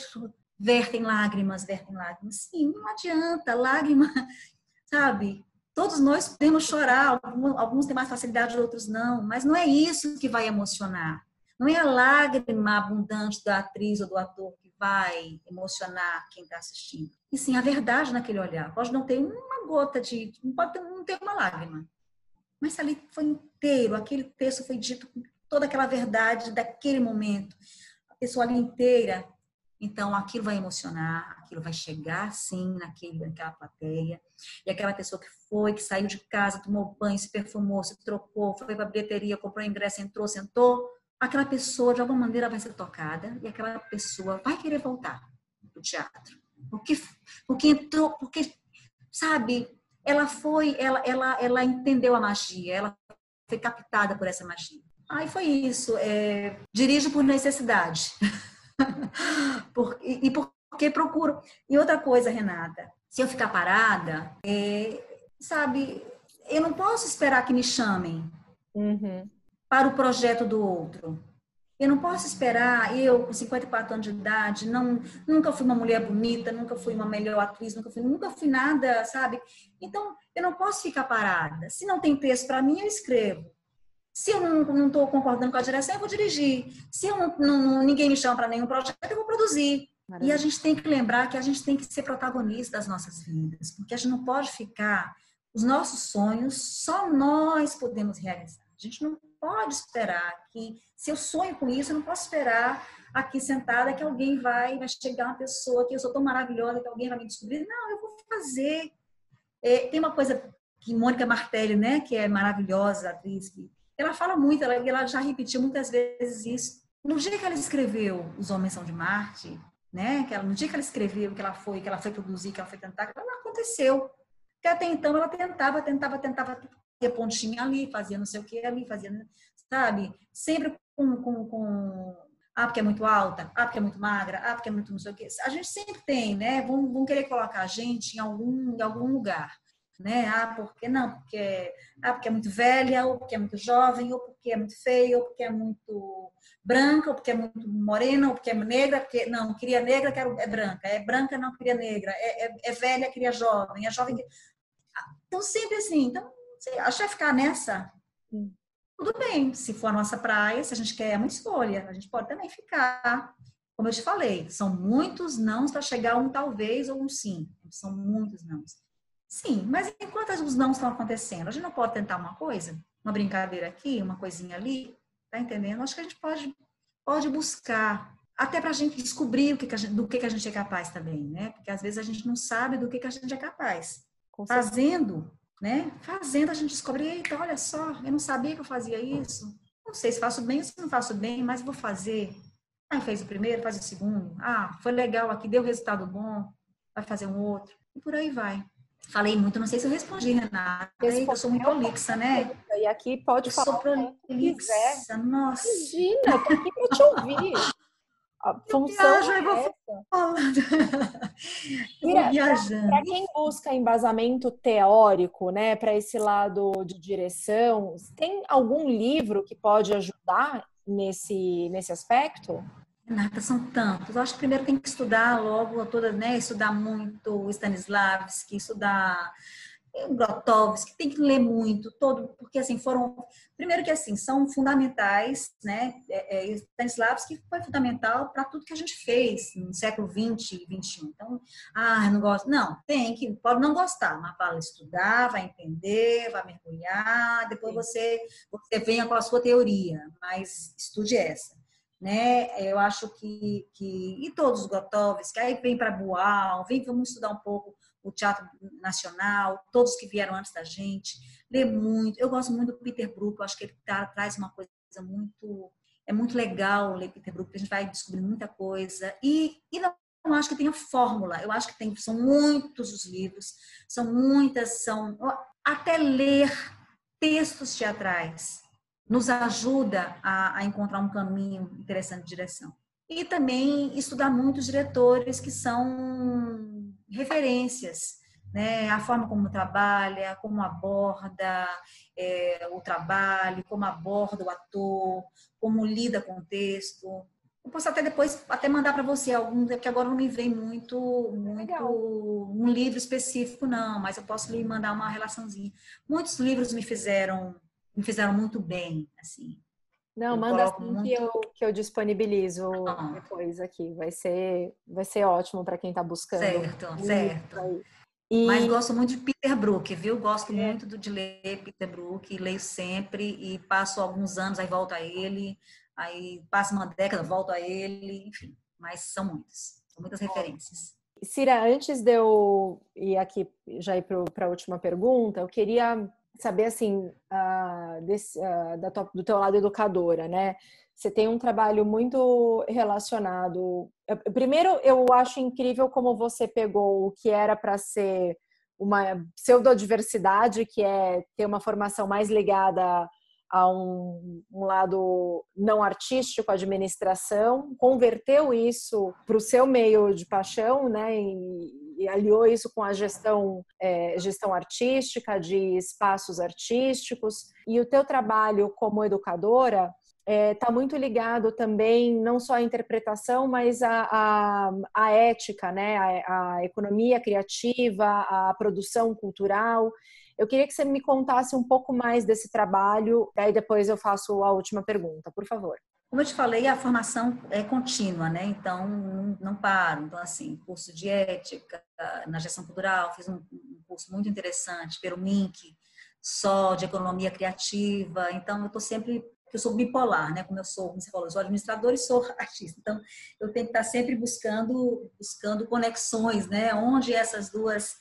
vertem lágrimas, vertem lágrimas. Sim, não adianta, lágrima, (laughs) sabe? Todos nós podemos chorar, alguns têm mais facilidade, outros não, mas não é isso que vai emocionar. Não é a lágrima abundante da atriz ou do ator que vai emocionar quem está assistindo. E sim, a verdade naquele olhar. Pode não ter uma gota de. Não pode ter, não ter uma lágrima. Mas ali foi inteiro, aquele texto foi dito com toda aquela verdade daquele momento. A pessoa ali inteira. Então, aquilo vai emocionar, aquilo vai chegar, sim, naquele, naquela plateia. E aquela pessoa que foi, que saiu de casa, tomou banho, se perfumou, se trocou, foi para a bilheteria, comprou ingresso, entrou, sentou, aquela pessoa, de alguma maneira, vai ser tocada e aquela pessoa vai querer voltar para o teatro. Porque, porque entrou, porque, sabe, ela foi, ela, ela, ela entendeu a magia, ela foi captada por essa magia. Aí foi isso. É, dirijo por necessidade. (laughs) por, e, e porque procuro. E outra coisa, Renata, se eu ficar parada, é, sabe, eu não posso esperar que me chamem uhum. para o projeto do outro. Eu não posso esperar, eu com 54 anos de idade, não, nunca fui uma mulher bonita, nunca fui uma melhor atriz, nunca fui, nunca fui nada, sabe? Então, eu não posso ficar parada. Se não tem texto para mim, eu escrevo. Se eu não estou concordando com a direção, eu vou dirigir. Se eu não, não ninguém me chama para nenhum projeto, eu vou produzir. Maravilha. E a gente tem que lembrar que a gente tem que ser protagonista das nossas vidas, porque a gente não pode ficar os nossos sonhos só nós podemos realizar. A gente não pode esperar que, se eu sonho com isso, eu não posso esperar aqui sentada que alguém vai, vai chegar uma pessoa que eu sou tão maravilhosa que alguém vai me descobrir. Não, eu vou fazer. É, tem uma coisa que Mônica Martelli, né, que é maravilhosa, atriz, que ela fala muito, ela, ela já repetiu muitas vezes isso. No dia que ela escreveu Os Homens São de Marte, né, que ela, no dia que ela escreveu, que ela foi, que ela foi produzir, que ela foi tentar, ela aconteceu. Porque até então ela tentava, tentava, tentava fazia pontinha ali, fazia não sei o que ali, fazia, sabe? Sempre com, com, com ah, porque é muito alta, ah, porque é muito magra, ah, porque é muito não sei o que. A gente sempre tem, né? Vão, vão querer colocar a gente em algum, em algum lugar, né? Ah, porque não, porque, ah, porque é muito velha, ou porque é muito jovem, ou porque é muito feia, ou porque é muito branca, ou porque é muito morena, ou porque é negra, porque não, queria negra, quero, é branca, é branca, não queria negra, é, é, é velha, queria jovem, é jovem. Então, sempre assim, então se acha ficar nessa, tudo bem. Se for a nossa praia, se a gente quer é uma escolha, a gente pode também ficar. Como eu te falei, são muitos nãos para chegar a um talvez ou um sim. São muitos nãos. Sim, mas enquanto os não estão acontecendo, a gente não pode tentar uma coisa, uma brincadeira aqui, uma coisinha ali, tá entendendo? Acho que a gente pode, pode buscar, até para a gente descobrir o que, que a gente, do que, que a gente é capaz também, né? Porque às vezes a gente não sabe do que, que a gente é capaz. Fazendo, né? Fazendo, a gente descobre, eita, olha só, eu não sabia que eu fazia isso. Não sei se faço bem ou se não faço bem, mas vou fazer. Aí fez o primeiro, faz o segundo. Ah, foi legal aqui, deu resultado bom, vai fazer um outro. E por aí vai. Falei muito, não sei se eu respondi, Renata. Eu sou muito prolixa, né?
E aqui pode
eu
falar.
Sou prolixa, nossa.
Imagina, tô aqui para te ouvir. A função
viajo, é.
Para (laughs) quem busca embasamento teórico, né, para esse lado de direção, tem algum livro que pode ajudar nesse, nesse aspecto?
Renata, são tantos. Eu acho que primeiro tem que estudar logo toda, né? Estudar muito Stanislavski, estudar Grotowski, tem que ler muito, todo, porque assim foram, primeiro que assim são fundamentais, né? É, é, Stanislavski foi fundamental para tudo que a gente fez no século 20 e 21. Então, ah, não gosto, não, tem que, pode não gostar, mas para estudar, vai entender, vai mergulhar, depois você você venha com a sua teoria, mas estude essa. Né? Eu acho que, que e todos os Grotowski, aí vem para Boal, vem vamos estudar um pouco o Teatro Nacional, todos que vieram antes da gente, lê muito. Eu gosto muito do Peter Brook, acho que ele tá, traz uma coisa muito. É muito legal ler Peter Brook, a gente vai descobrindo muita coisa. E, e não acho que tenha fórmula. Eu acho que tem, são muitos os livros, são muitas, são até ler textos teatrais nos ajuda a, a encontrar um caminho interessante de direção. E também estudar muitos diretores que são referências, né? A forma como trabalha, como aborda é, o trabalho, como aborda o ator, como lida com o texto. Eu posso até depois até mandar para você algum, porque agora não me vem muito, muito um livro específico não, mas eu posso lhe mandar uma relaçãozinha. Muitos livros me fizeram me fizeram muito bem, assim.
Não, eu manda assim muito... que, eu, que eu disponibilizo ah. depois aqui. Vai ser, vai ser ótimo para quem está buscando.
Certo, certo. E... Mas gosto muito de Peter Brook, viu? Gosto é. muito de ler Peter Brook, leio sempre e passo alguns anos, aí volto a ele, aí passa uma década, volto a ele, enfim. Mas são muitas, são muitas referências.
Cira, antes de eu ir aqui já ir para a última pergunta, eu queria saber assim uh, desse, uh, da tua, do teu lado educadora, né? Você tem um trabalho muito relacionado. Primeiro, eu acho incrível como você pegou o que era para ser uma pseudodiversidade, que é ter uma formação mais ligada a um, um, lado não artístico, administração, converteu isso para o seu meio de paixão, né? E, e aliou isso com a gestão, é, gestão artística, de espaços artísticos. E o teu trabalho como educadora está é, tá muito ligado também não só à interpretação, mas à, à, ética, né? À, economia criativa, à produção cultural. Eu queria que você me contasse um pouco mais desse trabalho, e aí depois eu faço a última pergunta, por favor.
Como eu te falei, a formação é contínua, né? Então, não, paro. Então, assim, curso de ética na gestão cultural, fiz um, um curso muito interessante pelo MINC, só de economia criativa. Então, eu estou sempre eu sou bipolar, né? Como eu sou, como você falou, sou administrador e sou (laughs) artista. Então, eu tenho que estar sempre buscando, buscando conexões, né? Onde essas duas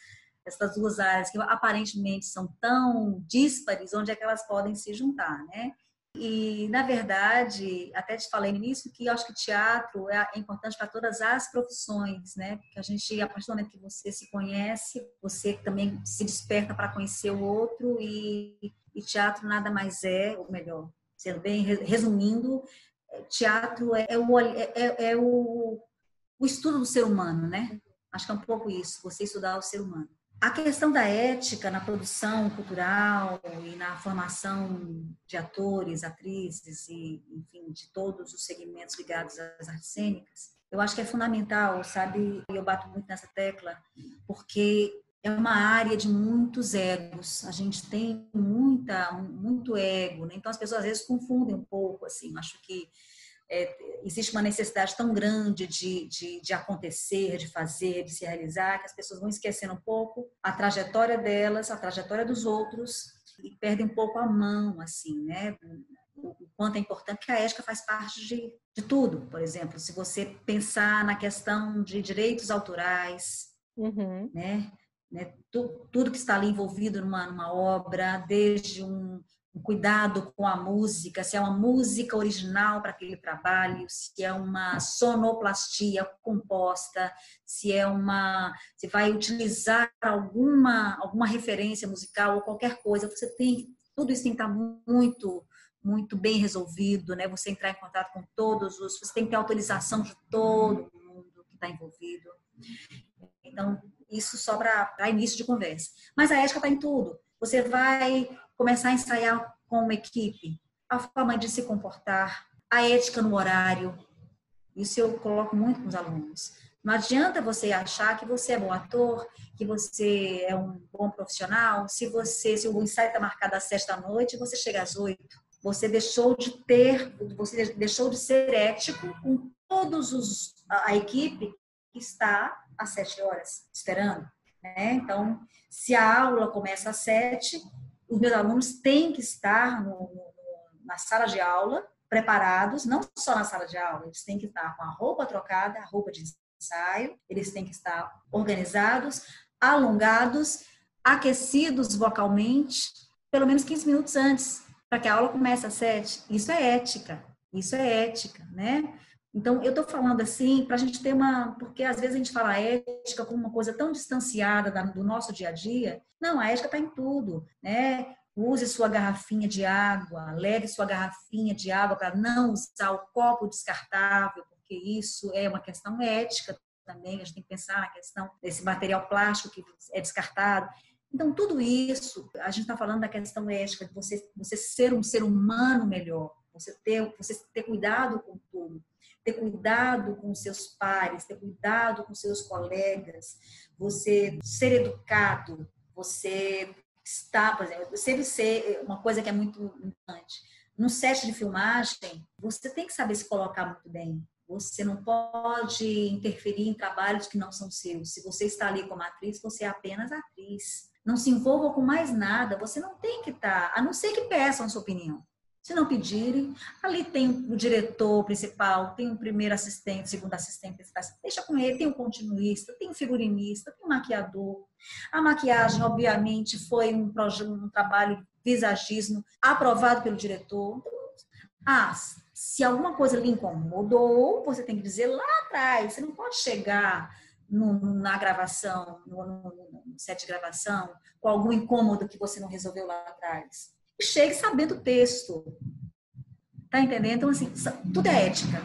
essas duas áreas que aparentemente são tão díspares, onde é que elas podem se juntar, né? E, na verdade, até te falei no início que eu acho que teatro é, é importante para todas as profissões, né? Porque a gente, a partir do momento que você se conhece, você também se desperta para conhecer o outro e, e teatro nada mais é, ou melhor, sendo bem resumindo, teatro é, é o, é, é, é o, o estudo do ser humano, né? Acho que é um pouco isso, você estudar o ser humano. A questão da ética na produção cultural e na formação de atores, atrizes e, enfim, de todos os segmentos ligados às artes cênicas, eu acho que é fundamental, sabe? Eu bato muito nessa tecla, porque é uma área de muitos egos. A gente tem muita, muito ego, né? Então as pessoas às vezes confundem um pouco, assim. Acho que é, existe uma necessidade tão grande de, de, de, acontecer, de fazer, de se realizar, que as pessoas vão esquecendo um pouco a trajetória delas, a trajetória dos outros, e perdem um pouco a mão, assim, né? O, o quanto é importante que a ética faz parte de, de tudo. Por exemplo, se você pensar na questão de direitos autorais, uhum. né? né? Tu, tudo que está ali envolvido numa, numa obra, desde um um cuidado com a música, se é uma música original para aquele trabalho, se é uma sonoplastia composta, se é uma, se vai utilizar alguma alguma referência musical ou qualquer coisa, você tem tudo isso tem que estar muito muito bem resolvido, né? Você entrar em contato com todos os, você tem que ter autorização de todo mundo que está envolvido. Então, isso só para início de conversa. Mas a ética está em tudo. Você vai começar a ensaiar com uma equipe, a forma de se comportar, a ética no horário. Isso eu coloco muito com os alunos. Não adianta você achar que você é bom ator, que você é um bom profissional, se você, se o ensaio está marcado às sete da noite, você chega às oito. Você deixou de ter, você deixou de ser ético com todos os a, a equipe que está às sete horas esperando. Né? Então, se a aula começa às sete, os meus alunos têm que estar no, no, na sala de aula preparados, não só na sala de aula, eles têm que estar com a roupa trocada, a roupa de ensaio, eles têm que estar organizados, alongados, aquecidos vocalmente, pelo menos 15 minutos antes, para que a aula comece às sete. Isso é ética, isso é ética, né? Então, eu estou falando assim para a gente ter uma. Porque às vezes a gente fala ética como uma coisa tão distanciada do nosso dia a dia. Não, a ética está em tudo, né? Use sua garrafinha de água, leve sua garrafinha de água para não usar o copo descartável, porque isso é uma questão ética também. A gente tem que pensar na questão desse material plástico que é descartado. Então, tudo isso, a gente está falando da questão ética, de você, você ser um ser humano melhor, você ter, você ter cuidado com tudo ter cuidado com seus pares, ter cuidado com seus colegas, você ser educado, você está, por exemplo, sempre ser uma coisa que é muito importante. Num set de filmagem, você tem que saber se colocar muito bem. Você não pode interferir em trabalhos que não são seus. Se você está ali como atriz, você é apenas atriz. Não se envolva com mais nada. Você não tem que estar, a não ser que peçam sua opinião. Se não pedirem, ali tem o diretor principal, tem o primeiro assistente, segundo assistente, deixa com ele, tem o continuista, tem o figurinista, tem o maquiador. A maquiagem, obviamente, foi um, um trabalho de visagismo aprovado pelo diretor. Ah, se alguma coisa lhe incomodou, você tem que dizer lá atrás. Você não pode chegar na gravação, no, no set de gravação, com algum incômodo que você não resolveu lá atrás chegue sabendo o texto. Tá entendendo? Então, assim, tudo é ética.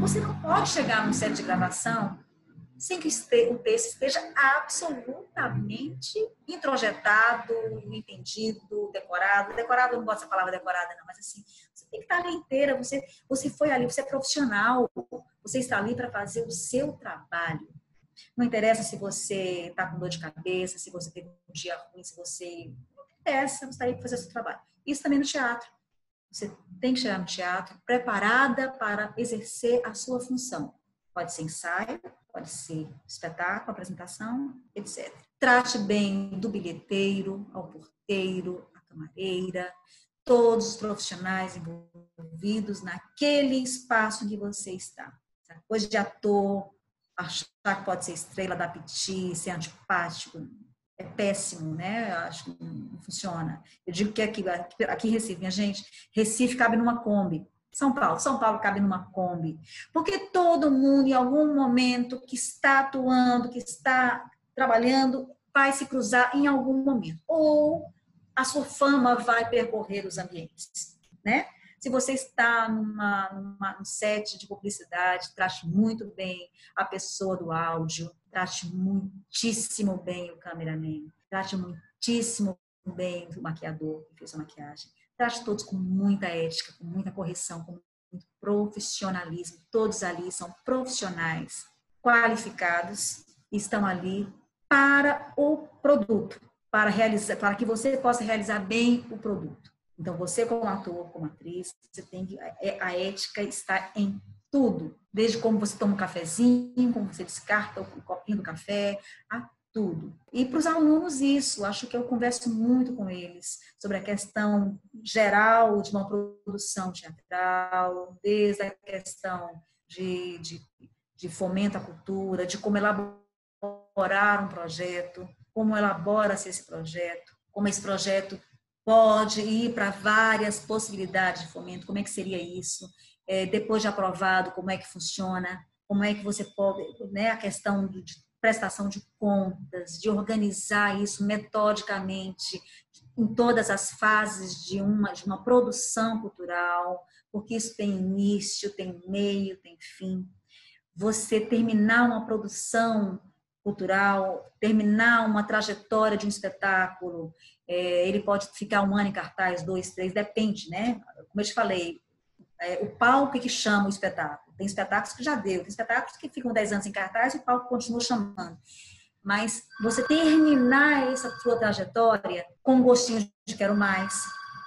Você não pode chegar num set de gravação sem que o texto esteja absolutamente introjetado, entendido, decorado. Decorado, eu não gosto da palavra decorada, não, mas assim, você tem que estar ali inteira. Você, você foi ali, você é profissional, você está ali para fazer o seu trabalho. Não interessa se você está com dor de cabeça, se você teve um dia ruim, se você. Interessa, você está aí para fazer o seu trabalho. Isso também no teatro. Você tem que chegar no teatro preparada para exercer a sua função. Pode ser ensaio, pode ser espetáculo, apresentação, etc. Trate bem do bilheteiro, ao porteiro, à camareira, todos os profissionais envolvidos naquele espaço em que você está. Hoje de ator, achar que pode ser estrela da piti, ser antipático, é péssimo, né? Acho que não funciona. Eu digo que aqui, aqui em Recife, minha gente, Recife cabe numa Kombi. São Paulo, São Paulo cabe numa Kombi. Porque todo mundo, em algum momento, que está atuando, que está trabalhando, vai se cruzar em algum momento. Ou a sua fama vai percorrer os ambientes, né? Se você está numa, numa, num set de publicidade, trate muito bem a pessoa do áudio, trate muitíssimo bem o cameraman, trate muitíssimo bem o maquiador que fez a maquiagem. Trate todos com muita ética, com muita correção, com muito profissionalismo. Todos ali são profissionais qualificados e estão ali para o produto, para realizar, para que você possa realizar bem o produto. Então, você como ator, como atriz, você tem que, é, a ética está em tudo, desde como você toma um cafezinho, como você descarta o copinho do café, a tudo. E para os alunos isso, acho que eu converso muito com eles sobre a questão geral de uma produção teatral, desde a questão de, de, de fomento à cultura, de como elaborar um projeto, como elabora-se esse projeto, como esse projeto pode ir para várias possibilidades de fomento, como é que seria isso? É, depois de aprovado, como é que funciona? Como é que você pode, né, a questão de prestação de contas, de organizar isso metodicamente em todas as fases de uma, de uma produção cultural, porque isso tem início, tem meio, tem fim. Você terminar uma produção cultural, terminar uma trajetória de um espetáculo, é, ele pode ficar um ano em cartaz, dois, três, depende, né? Como eu te falei, é, o palco que chama o espetáculo. Tem espetáculos que já deu, tem espetáculos que ficam dez anos em cartaz e o palco continua chamando. Mas você terminar essa sua trajetória com gostinho de quero mais,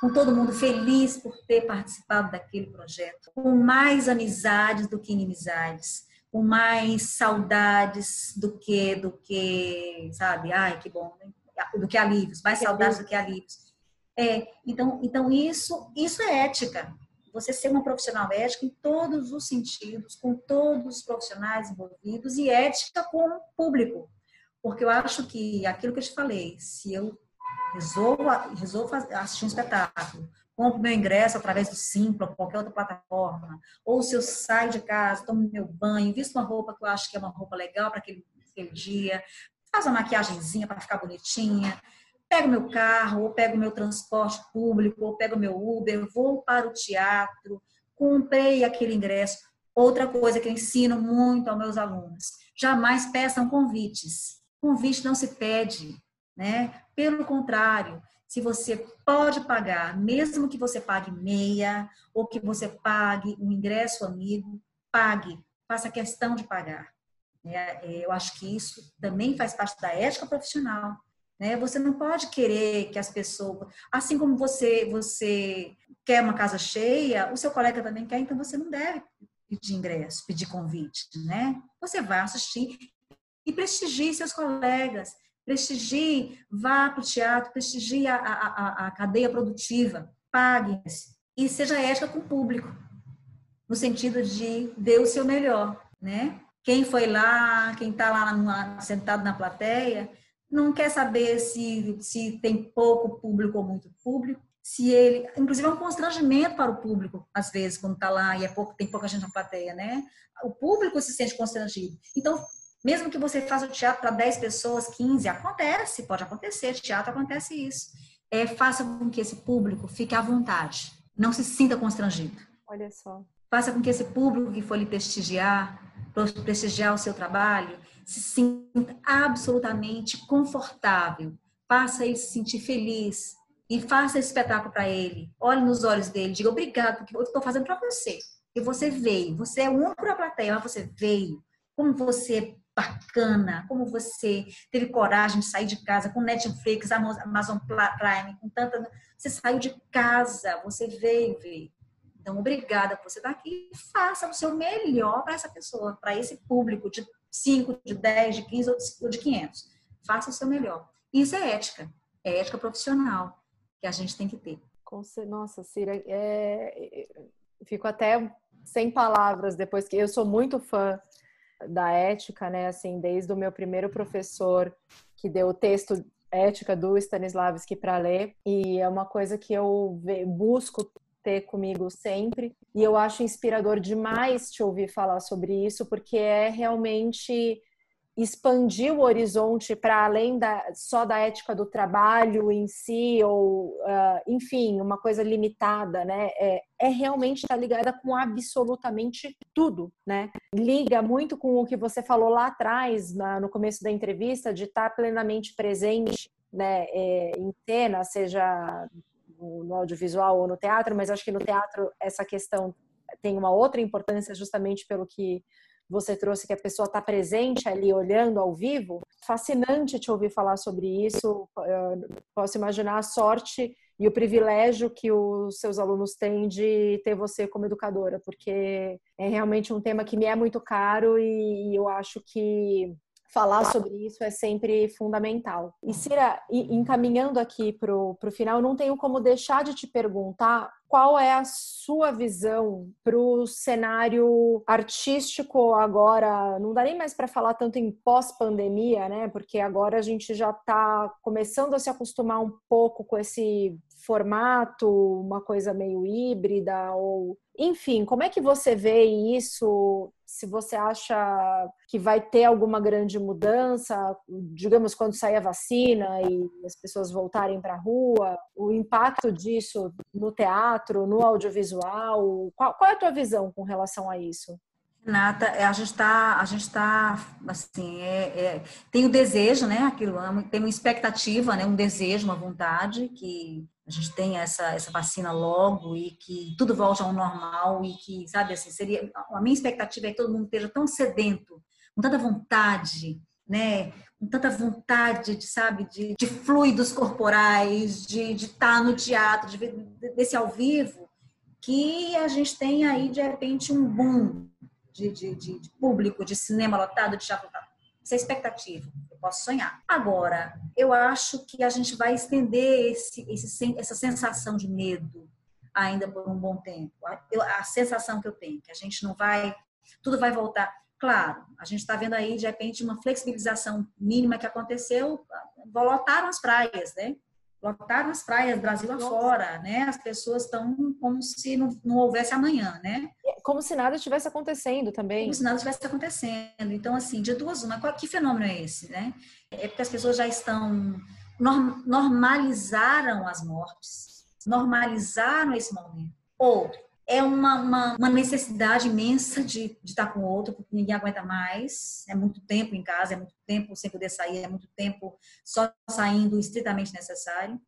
com todo mundo feliz por ter participado daquele projeto, com mais amizades do que inimizades, com mais saudades do que, do que, sabe, ai, que bom, né? do que alívios, mais saudades do que alívios. É, então, então isso, isso é ética. Você ser uma profissional ética em todos os sentidos, com todos os profissionais envolvidos e ética com o público. Porque eu acho que aquilo que eu te falei, se eu resolvo, resolvo assistir um espetáculo compro meu ingresso através do Simpla, qualquer outra plataforma, ou se eu saio de casa, tomo meu banho, visto uma roupa que eu acho que é uma roupa legal para aquele, aquele dia, faz uma maquiagemzinha para ficar bonitinha, pego meu carro, ou pego meu transporte público, ou pego meu Uber, vou para o teatro, comprei aquele ingresso. Outra coisa que eu ensino muito aos meus alunos: jamais peçam convites. Convite não se pede, né? Pelo contrário, se você pode pagar, mesmo que você pague meia ou que você pague um ingresso amigo, pague, faça questão de pagar. É, eu acho que isso também faz parte da ética profissional. Né? Você não pode querer que as pessoas, assim como você você quer uma casa cheia, o seu colega também quer, então você não deve pedir ingresso, pedir convite, né? Você vai assistir e prestigie seus colegas, prestigie, vá para o teatro, prestigie a, a, a, cadeia produtiva, pague e seja ética com o público, no sentido de dê o seu melhor, né? Quem foi lá, quem está lá sentado na plateia, não quer saber se, se tem pouco público ou muito público, se ele, inclusive é um constrangimento para o público, às vezes, quando está lá e é pouco, tem pouca gente na plateia, né? O público se sente constrangido. Então, mesmo que você faça o teatro para 10 pessoas, 15, acontece, pode acontecer, teatro acontece isso. É, faça com que esse público fique à vontade, não se sinta constrangido.
Olha só.
Faça com que esse público que for lhe prestigiar, prestigiar o seu trabalho, se sinta absolutamente confortável, faça ele se sentir feliz e faça esse espetáculo para ele. Olhe nos olhos dele, diga obrigado, porque eu estou fazendo para você. E você veio, você é o único na plateia, mas você veio. Como você bacana, como você teve coragem de sair de casa com Netflix, Amazon Prime, com tanta. Você saiu de casa, você veio ver. Então, obrigada por você estar aqui. Faça o seu melhor para essa pessoa, para esse público de 5, de 10, de 15 ou de 500. Faça o seu melhor. Isso é ética. É ética profissional que a gente tem que ter.
Nossa, Cira, é... fico até sem palavras depois que eu sou muito fã da ética, né? Assim, desde o meu primeiro professor que deu o texto ética do Stanislavski para ler e é uma coisa que eu busco ter comigo sempre. E eu acho inspirador demais te ouvir falar sobre isso, porque é realmente expandir o horizonte para além da, só da ética do trabalho em si, ou, uh, enfim, uma coisa limitada, né? É, é realmente estar tá ligada com absolutamente tudo, né? Liga muito com o que você falou lá atrás, na, no começo da entrevista, de estar tá plenamente presente né, é, em cena, seja no, audiovisual ou no teatro, mas acho que no teatro essa questão tem uma outra importância justamente pelo que você trouxe que a pessoa está presente ali olhando ao vivo. Fascinante te ouvir falar sobre isso. Eu posso imaginar a sorte e o privilégio que os seus alunos têm de ter você como educadora, porque é realmente um tema que me é muito caro e eu acho que falar sobre isso é sempre fundamental. E Cira, encaminhando aqui para o final, não tenho como deixar de te perguntar qual é a sua visão para o cenário artístico agora? Não dá nem mais para falar tanto em pós-pandemia, né? Porque agora a gente já está começando a se acostumar um pouco com esse formato, uma coisa meio híbrida ou enfim, como é que você vê isso? Se você acha que vai ter alguma grande mudança, digamos, quando sair a vacina e as pessoas voltarem para a rua, o impacto disso no teatro, no audiovisual? Qual, qual é a tua visão com relação a isso?
Renata, é, a gente está, a gente está, assim, é, é, tem o desejo, né? Aquilo, tem uma expectativa, né? Um desejo, uma vontade que a gente tenha essa, essa vacina logo e que tudo volte ao normal e que, sabe, assim, seria, a minha expectativa é que todo mundo esteja tão sedento, com tanta vontade, né, com tanta vontade, de, sabe, de, de fluidos corporais, de, estar no teatro, de ver desse ao vivo, que a gente tenha aí, de repente, um boom de, de, de, de público, de cinema lotado, de teatro lotado. Essa é a expectativa posso sonhar. Agora, eu acho que a gente vai estender esse, esse, essa sensação de medo ainda por um bom tempo. A, eu, a sensação que eu tenho, que a gente não vai, tudo vai voltar. Claro, a gente está vendo aí, de repente, uma flexibilização mínima que aconteceu, lotaram as praias, né? Lotaram as praias, Brasil afora, né? As pessoas estão como se não, não houvesse amanhã, né?
Como se nada estivesse acontecendo também.
Como se nada estivesse acontecendo. Então, assim, de duas uma, qual, que fenômeno é esse, né? É porque as pessoas já estão, normalizaram as mortes, normalizaram esse momento. Ou é uma, uma, uma, necessidade imensa de, de estar com o outro, porque ninguém aguenta mais. É muito tempo em casa, é muito tempo sem poder sair, é muito tempo só saindo estritamente necessário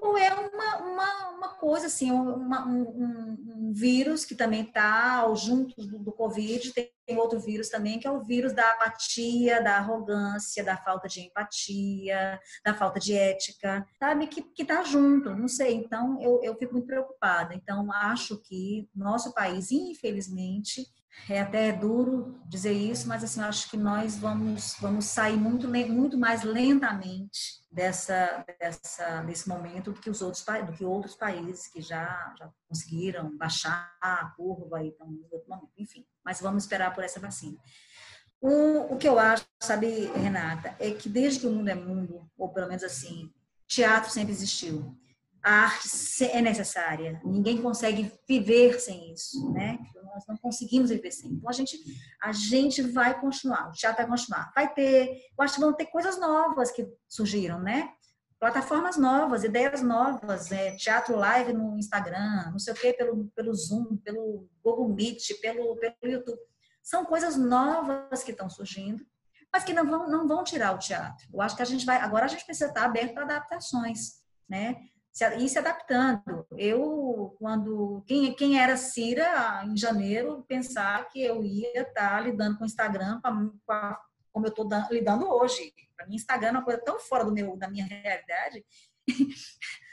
ou é uma, uma, uma coisa assim, uma, um, um, vírus que também está junto do, do, Covid, tem outro vírus também, que é o vírus da apatia, da arrogância, da falta de empatia, da falta de ética, sabe? Que, que tá junto, não sei. Então, eu, eu fico muito preocupada. Então, acho que nosso país, infelizmente, é até duro dizer isso, mas assim, acho que nós vamos, vamos sair muito, muito mais lentamente dessa, dessa, desse momento do que os outros, do que outros países que já, já conseguiram baixar a curva e estão em outro momento. Enfim, mas vamos esperar por essa vacina. O, o que eu acho, sabe, Renata, é que desde que o mundo é mundo, ou pelo menos assim, teatro sempre existiu a arte é necessária. Ninguém consegue viver sem isso, né? Nós não conseguimos viver sem. Então a gente, a gente vai continuar. O teatro vai continuar. Vai ter, eu acho que vão ter coisas novas que surgiram, né? Plataformas novas, ideias novas, é, teatro live no Instagram, não sei o quê, pelo, pelo Zoom, pelo Google Meet, pelo, pelo YouTube. São coisas novas que estão surgindo, mas que não vão, não vão tirar o teatro. Eu acho que a gente vai, agora a gente precisa estar aberto para adaptações, né? Ir se adaptando. Eu, quando quem, quem era Cira em janeiro, pensar que eu ia estar tá lidando com o Instagram com a, como eu estou lidando hoje. Para mim, Instagram é uma coisa tão fora do meu, da minha realidade. (laughs)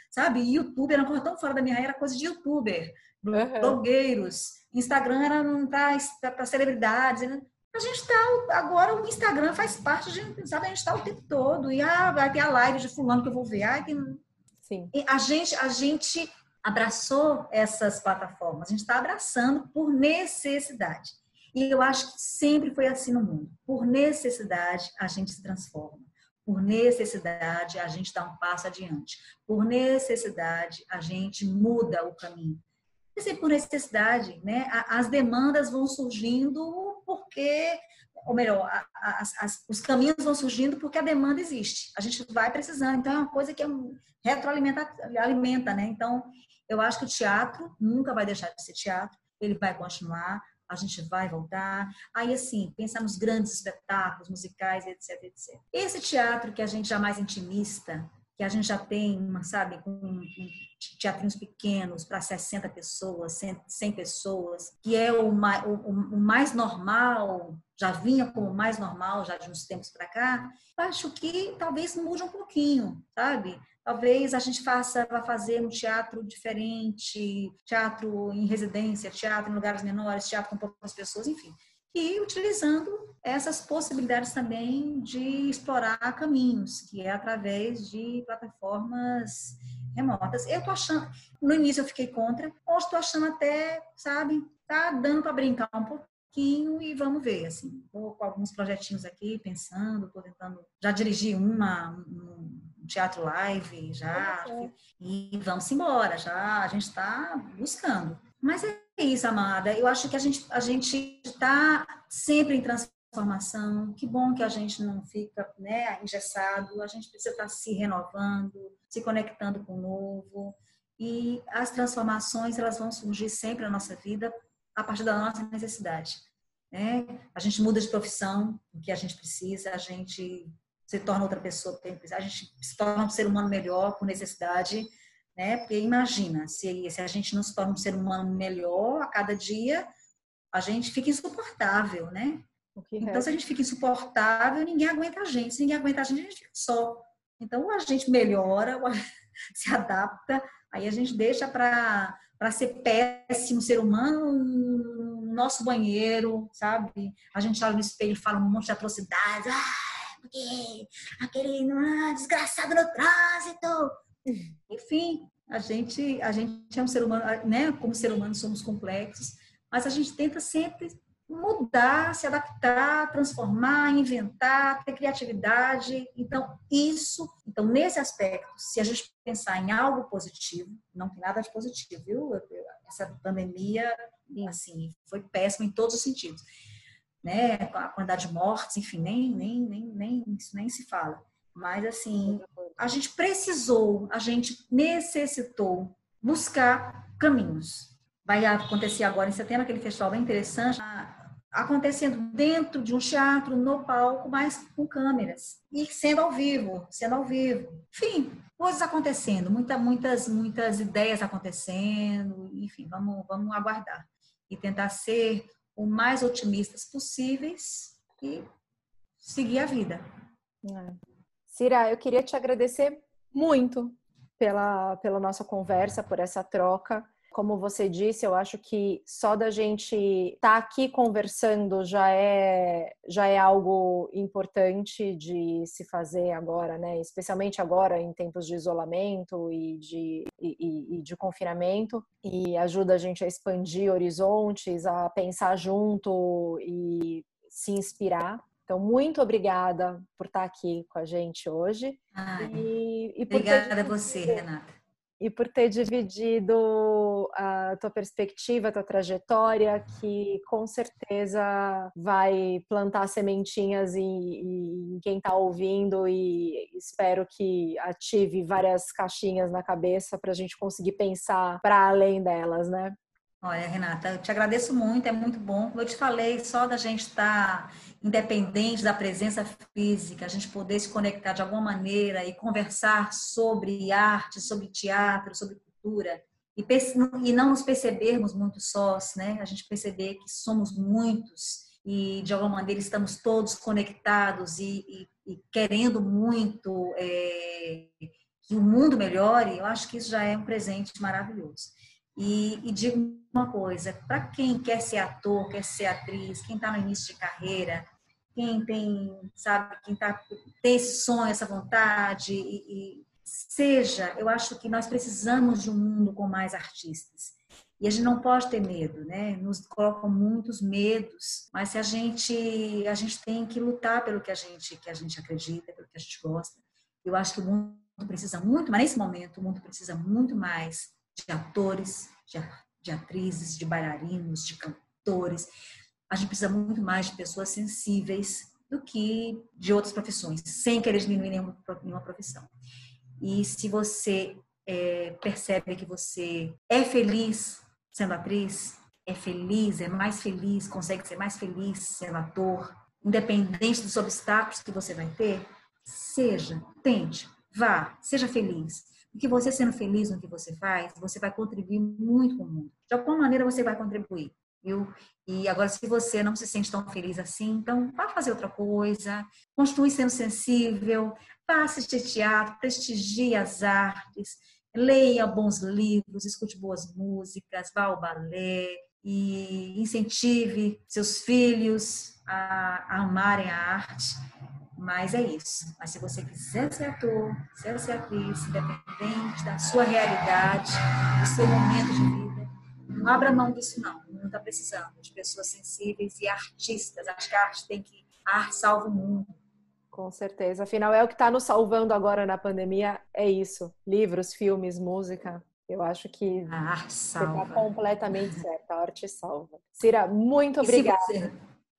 Sabe? YouTube era uma coisa tão fora da minha realidade, era coisa de youtuber, uhum. blogueiros. Instagram era para celebridades. A gente está, agora o Instagram faz parte de, sabe, a gente está o tempo todo. E ah, vai ter a live de fulano que eu vou ver. Ah, tem Sim. E a gente, a gente abraçou essas plataformas, a gente está abraçando por necessidade. E eu acho que sempre foi assim no mundo. Por necessidade, a gente se transforma. Por necessidade, a gente dá um passo adiante. Por necessidade, a gente muda o caminho. Por necessidade, né? As demandas vão surgindo porque ou melhor, as, as, os caminhos vão surgindo porque a demanda existe. A gente vai precisando. Então, é uma coisa que é um, retroalimenta, alimenta, né? Então, eu acho que o teatro nunca vai deixar de ser teatro, ele vai continuar, a gente vai voltar. Aí, assim, pensar nos grandes espetáculos musicais, etc, etc. Esse teatro que a gente já mais intimista, que a gente já tem, sabe, com, com teatrinhos pequenos para 60 pessoas, 100 pessoas, que é o mais, o, o mais normal, já vinha como mais normal já de uns tempos para cá, acho que talvez mude um pouquinho, sabe? Talvez a gente faça, vá fazer um teatro diferente, teatro em residência, teatro em lugares menores, teatro com poucas pessoas, enfim. E utilizando essas possibilidades também de explorar caminhos, que é através de plataformas remotas. Eu tô achando, no início eu fiquei contra, hoje estou achando até, sabe, tá dando para brincar um pouquinho e vamos ver, assim. Tô com alguns projetinhos aqui, pensando, tô tentando, já dirigi uma, um teatro live, já, e vamos embora, já, a gente está buscando. Mas é isso, amada, eu acho que a gente a gente está sempre em transformação, que bom que a gente não fica né, engessado, a gente precisa estar se renovando, se conectando com o novo. E as transformações, elas vão surgir sempre na nossa vida a partir da nossa necessidade. Né? A gente muda de profissão, o que a gente precisa, a gente se torna outra pessoa, a gente se torna um ser humano melhor por necessidade, né? Porque imagina, se, se a gente não se torna um ser humano melhor a cada dia, a gente fica insuportável, né? Então, se a gente fica insuportável, ninguém aguenta a gente. Se ninguém aguenta a gente, a gente fica só. Então, ou a gente melhora, ou (laughs) se adapta, aí a gente deixa para ser péssimo ser humano no nosso banheiro, sabe? A gente olha no espelho e fala um monte de atrocidades. Ah, porque aquele ah, desgraçado no trânsito. Enfim, a gente, a gente é um ser humano, né? Como ser humano somos complexos, mas a gente tenta sempre mudar, se adaptar, transformar, inventar, ter criatividade. Então, isso, então nesse aspecto, se a gente pensar em algo positivo, não tem nada de positivo, viu? Essa pandemia, assim, foi péssima em todos os sentidos, né? A quantidade de mortes, enfim, nem nem nem nem isso nem se fala. Mas assim, a gente precisou, a gente necessitou buscar caminhos. Vai acontecer agora em setembro aquele festival bem interessante, acontecendo dentro de um teatro, no palco, mas com câmeras e sendo ao vivo, sendo ao vivo. Enfim, coisas acontecendo, muita, muitas, muitas ideias acontecendo. Enfim, vamos, vamos aguardar e tentar ser o mais otimistas possíveis e seguir a vida.
É. Cira, eu queria te agradecer muito pela, pela nossa conversa, por essa troca como você disse, eu acho que só da gente estar tá aqui conversando já é já é algo importante de se fazer agora, né? Especialmente agora em tempos de isolamento e de, e, e de confinamento e ajuda a gente a expandir horizontes, a pensar junto e se inspirar. Então, muito obrigada por estar tá aqui com a gente hoje.
Ai, e, e obrigada a você, Renata
e por ter dividido a tua perspectiva, a tua trajetória, que com certeza vai plantar sementinhas em, em quem está ouvindo e espero que ative várias caixinhas na cabeça para a gente conseguir pensar para além delas, né?
Olha, Renata, eu te agradeço muito, é muito bom. Eu te falei, só da gente estar tá independente da presença física, a gente poder se conectar de alguma maneira e conversar sobre arte, sobre teatro, sobre cultura, e, e não nos percebermos muito sós, né? A gente perceber que somos muitos e de alguma maneira estamos todos conectados e, e, e querendo muito é, que o mundo melhore, eu acho que isso já é um presente maravilhoso. E, e digo uma coisa, para quem quer ser ator, quer ser atriz, quem está no início de carreira, quem tem, sabe, quem tá, tem esse sonho, essa vontade, e, e seja, eu acho que nós precisamos de um mundo com mais artistas. E a gente não pode ter medo, né? Nos colocam muitos medos, mas se a gente a gente tem que lutar pelo que a gente que a gente acredita, pelo que a gente gosta. Eu acho que o mundo precisa muito, mas nesse momento o mundo precisa muito mais de atores, de, de atrizes, de bailarinos, de cantores. A gente precisa muito mais de pessoas sensíveis do que de outras profissões, sem querer diminuir nenhuma, nenhuma profissão. E se você é, percebe que você é feliz sendo atriz, é feliz, é mais feliz, consegue ser mais feliz sendo ator, independente dos obstáculos que você vai ter, seja, tente, vá, seja feliz. Porque você sendo feliz no que você faz, você vai contribuir muito com o mundo. De alguma maneira você vai contribuir, viu? E agora, se você não se sente tão feliz assim, então vá fazer outra coisa, continue sendo sensível, vá assistir teatro, prestigie as artes, leia bons livros, escute boas músicas, vá ao balé e incentive seus filhos a amarem a arte mas é isso. Mas se você quiser ser ator, quiser ser atriz, independente da sua realidade, do seu momento de vida, não abra mão disso não. Não está precisando de pessoas sensíveis e artistas. Acho que a arte tem que... A arte salva o mundo.
Com certeza. Afinal, é o que está nos salvando agora na pandemia, é isso. Livros, filmes, música. Eu acho que
a arte salva.
Você está completamente certa. A arte salva. Cira, muito obrigada.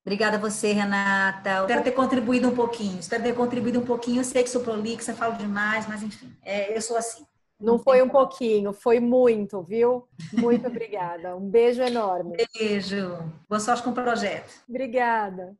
Obrigada a você, Renata. Espero ter contribuído um pouquinho. Espero ter contribuído um pouquinho. Eu sei que sou prolixa, falo demais, mas enfim, é, eu sou assim.
Não, Não foi um pouquinho, foi muito, viu? Muito (laughs) obrigada. Um beijo enorme.
Beijo. Boa sorte com o projeto.
Obrigada.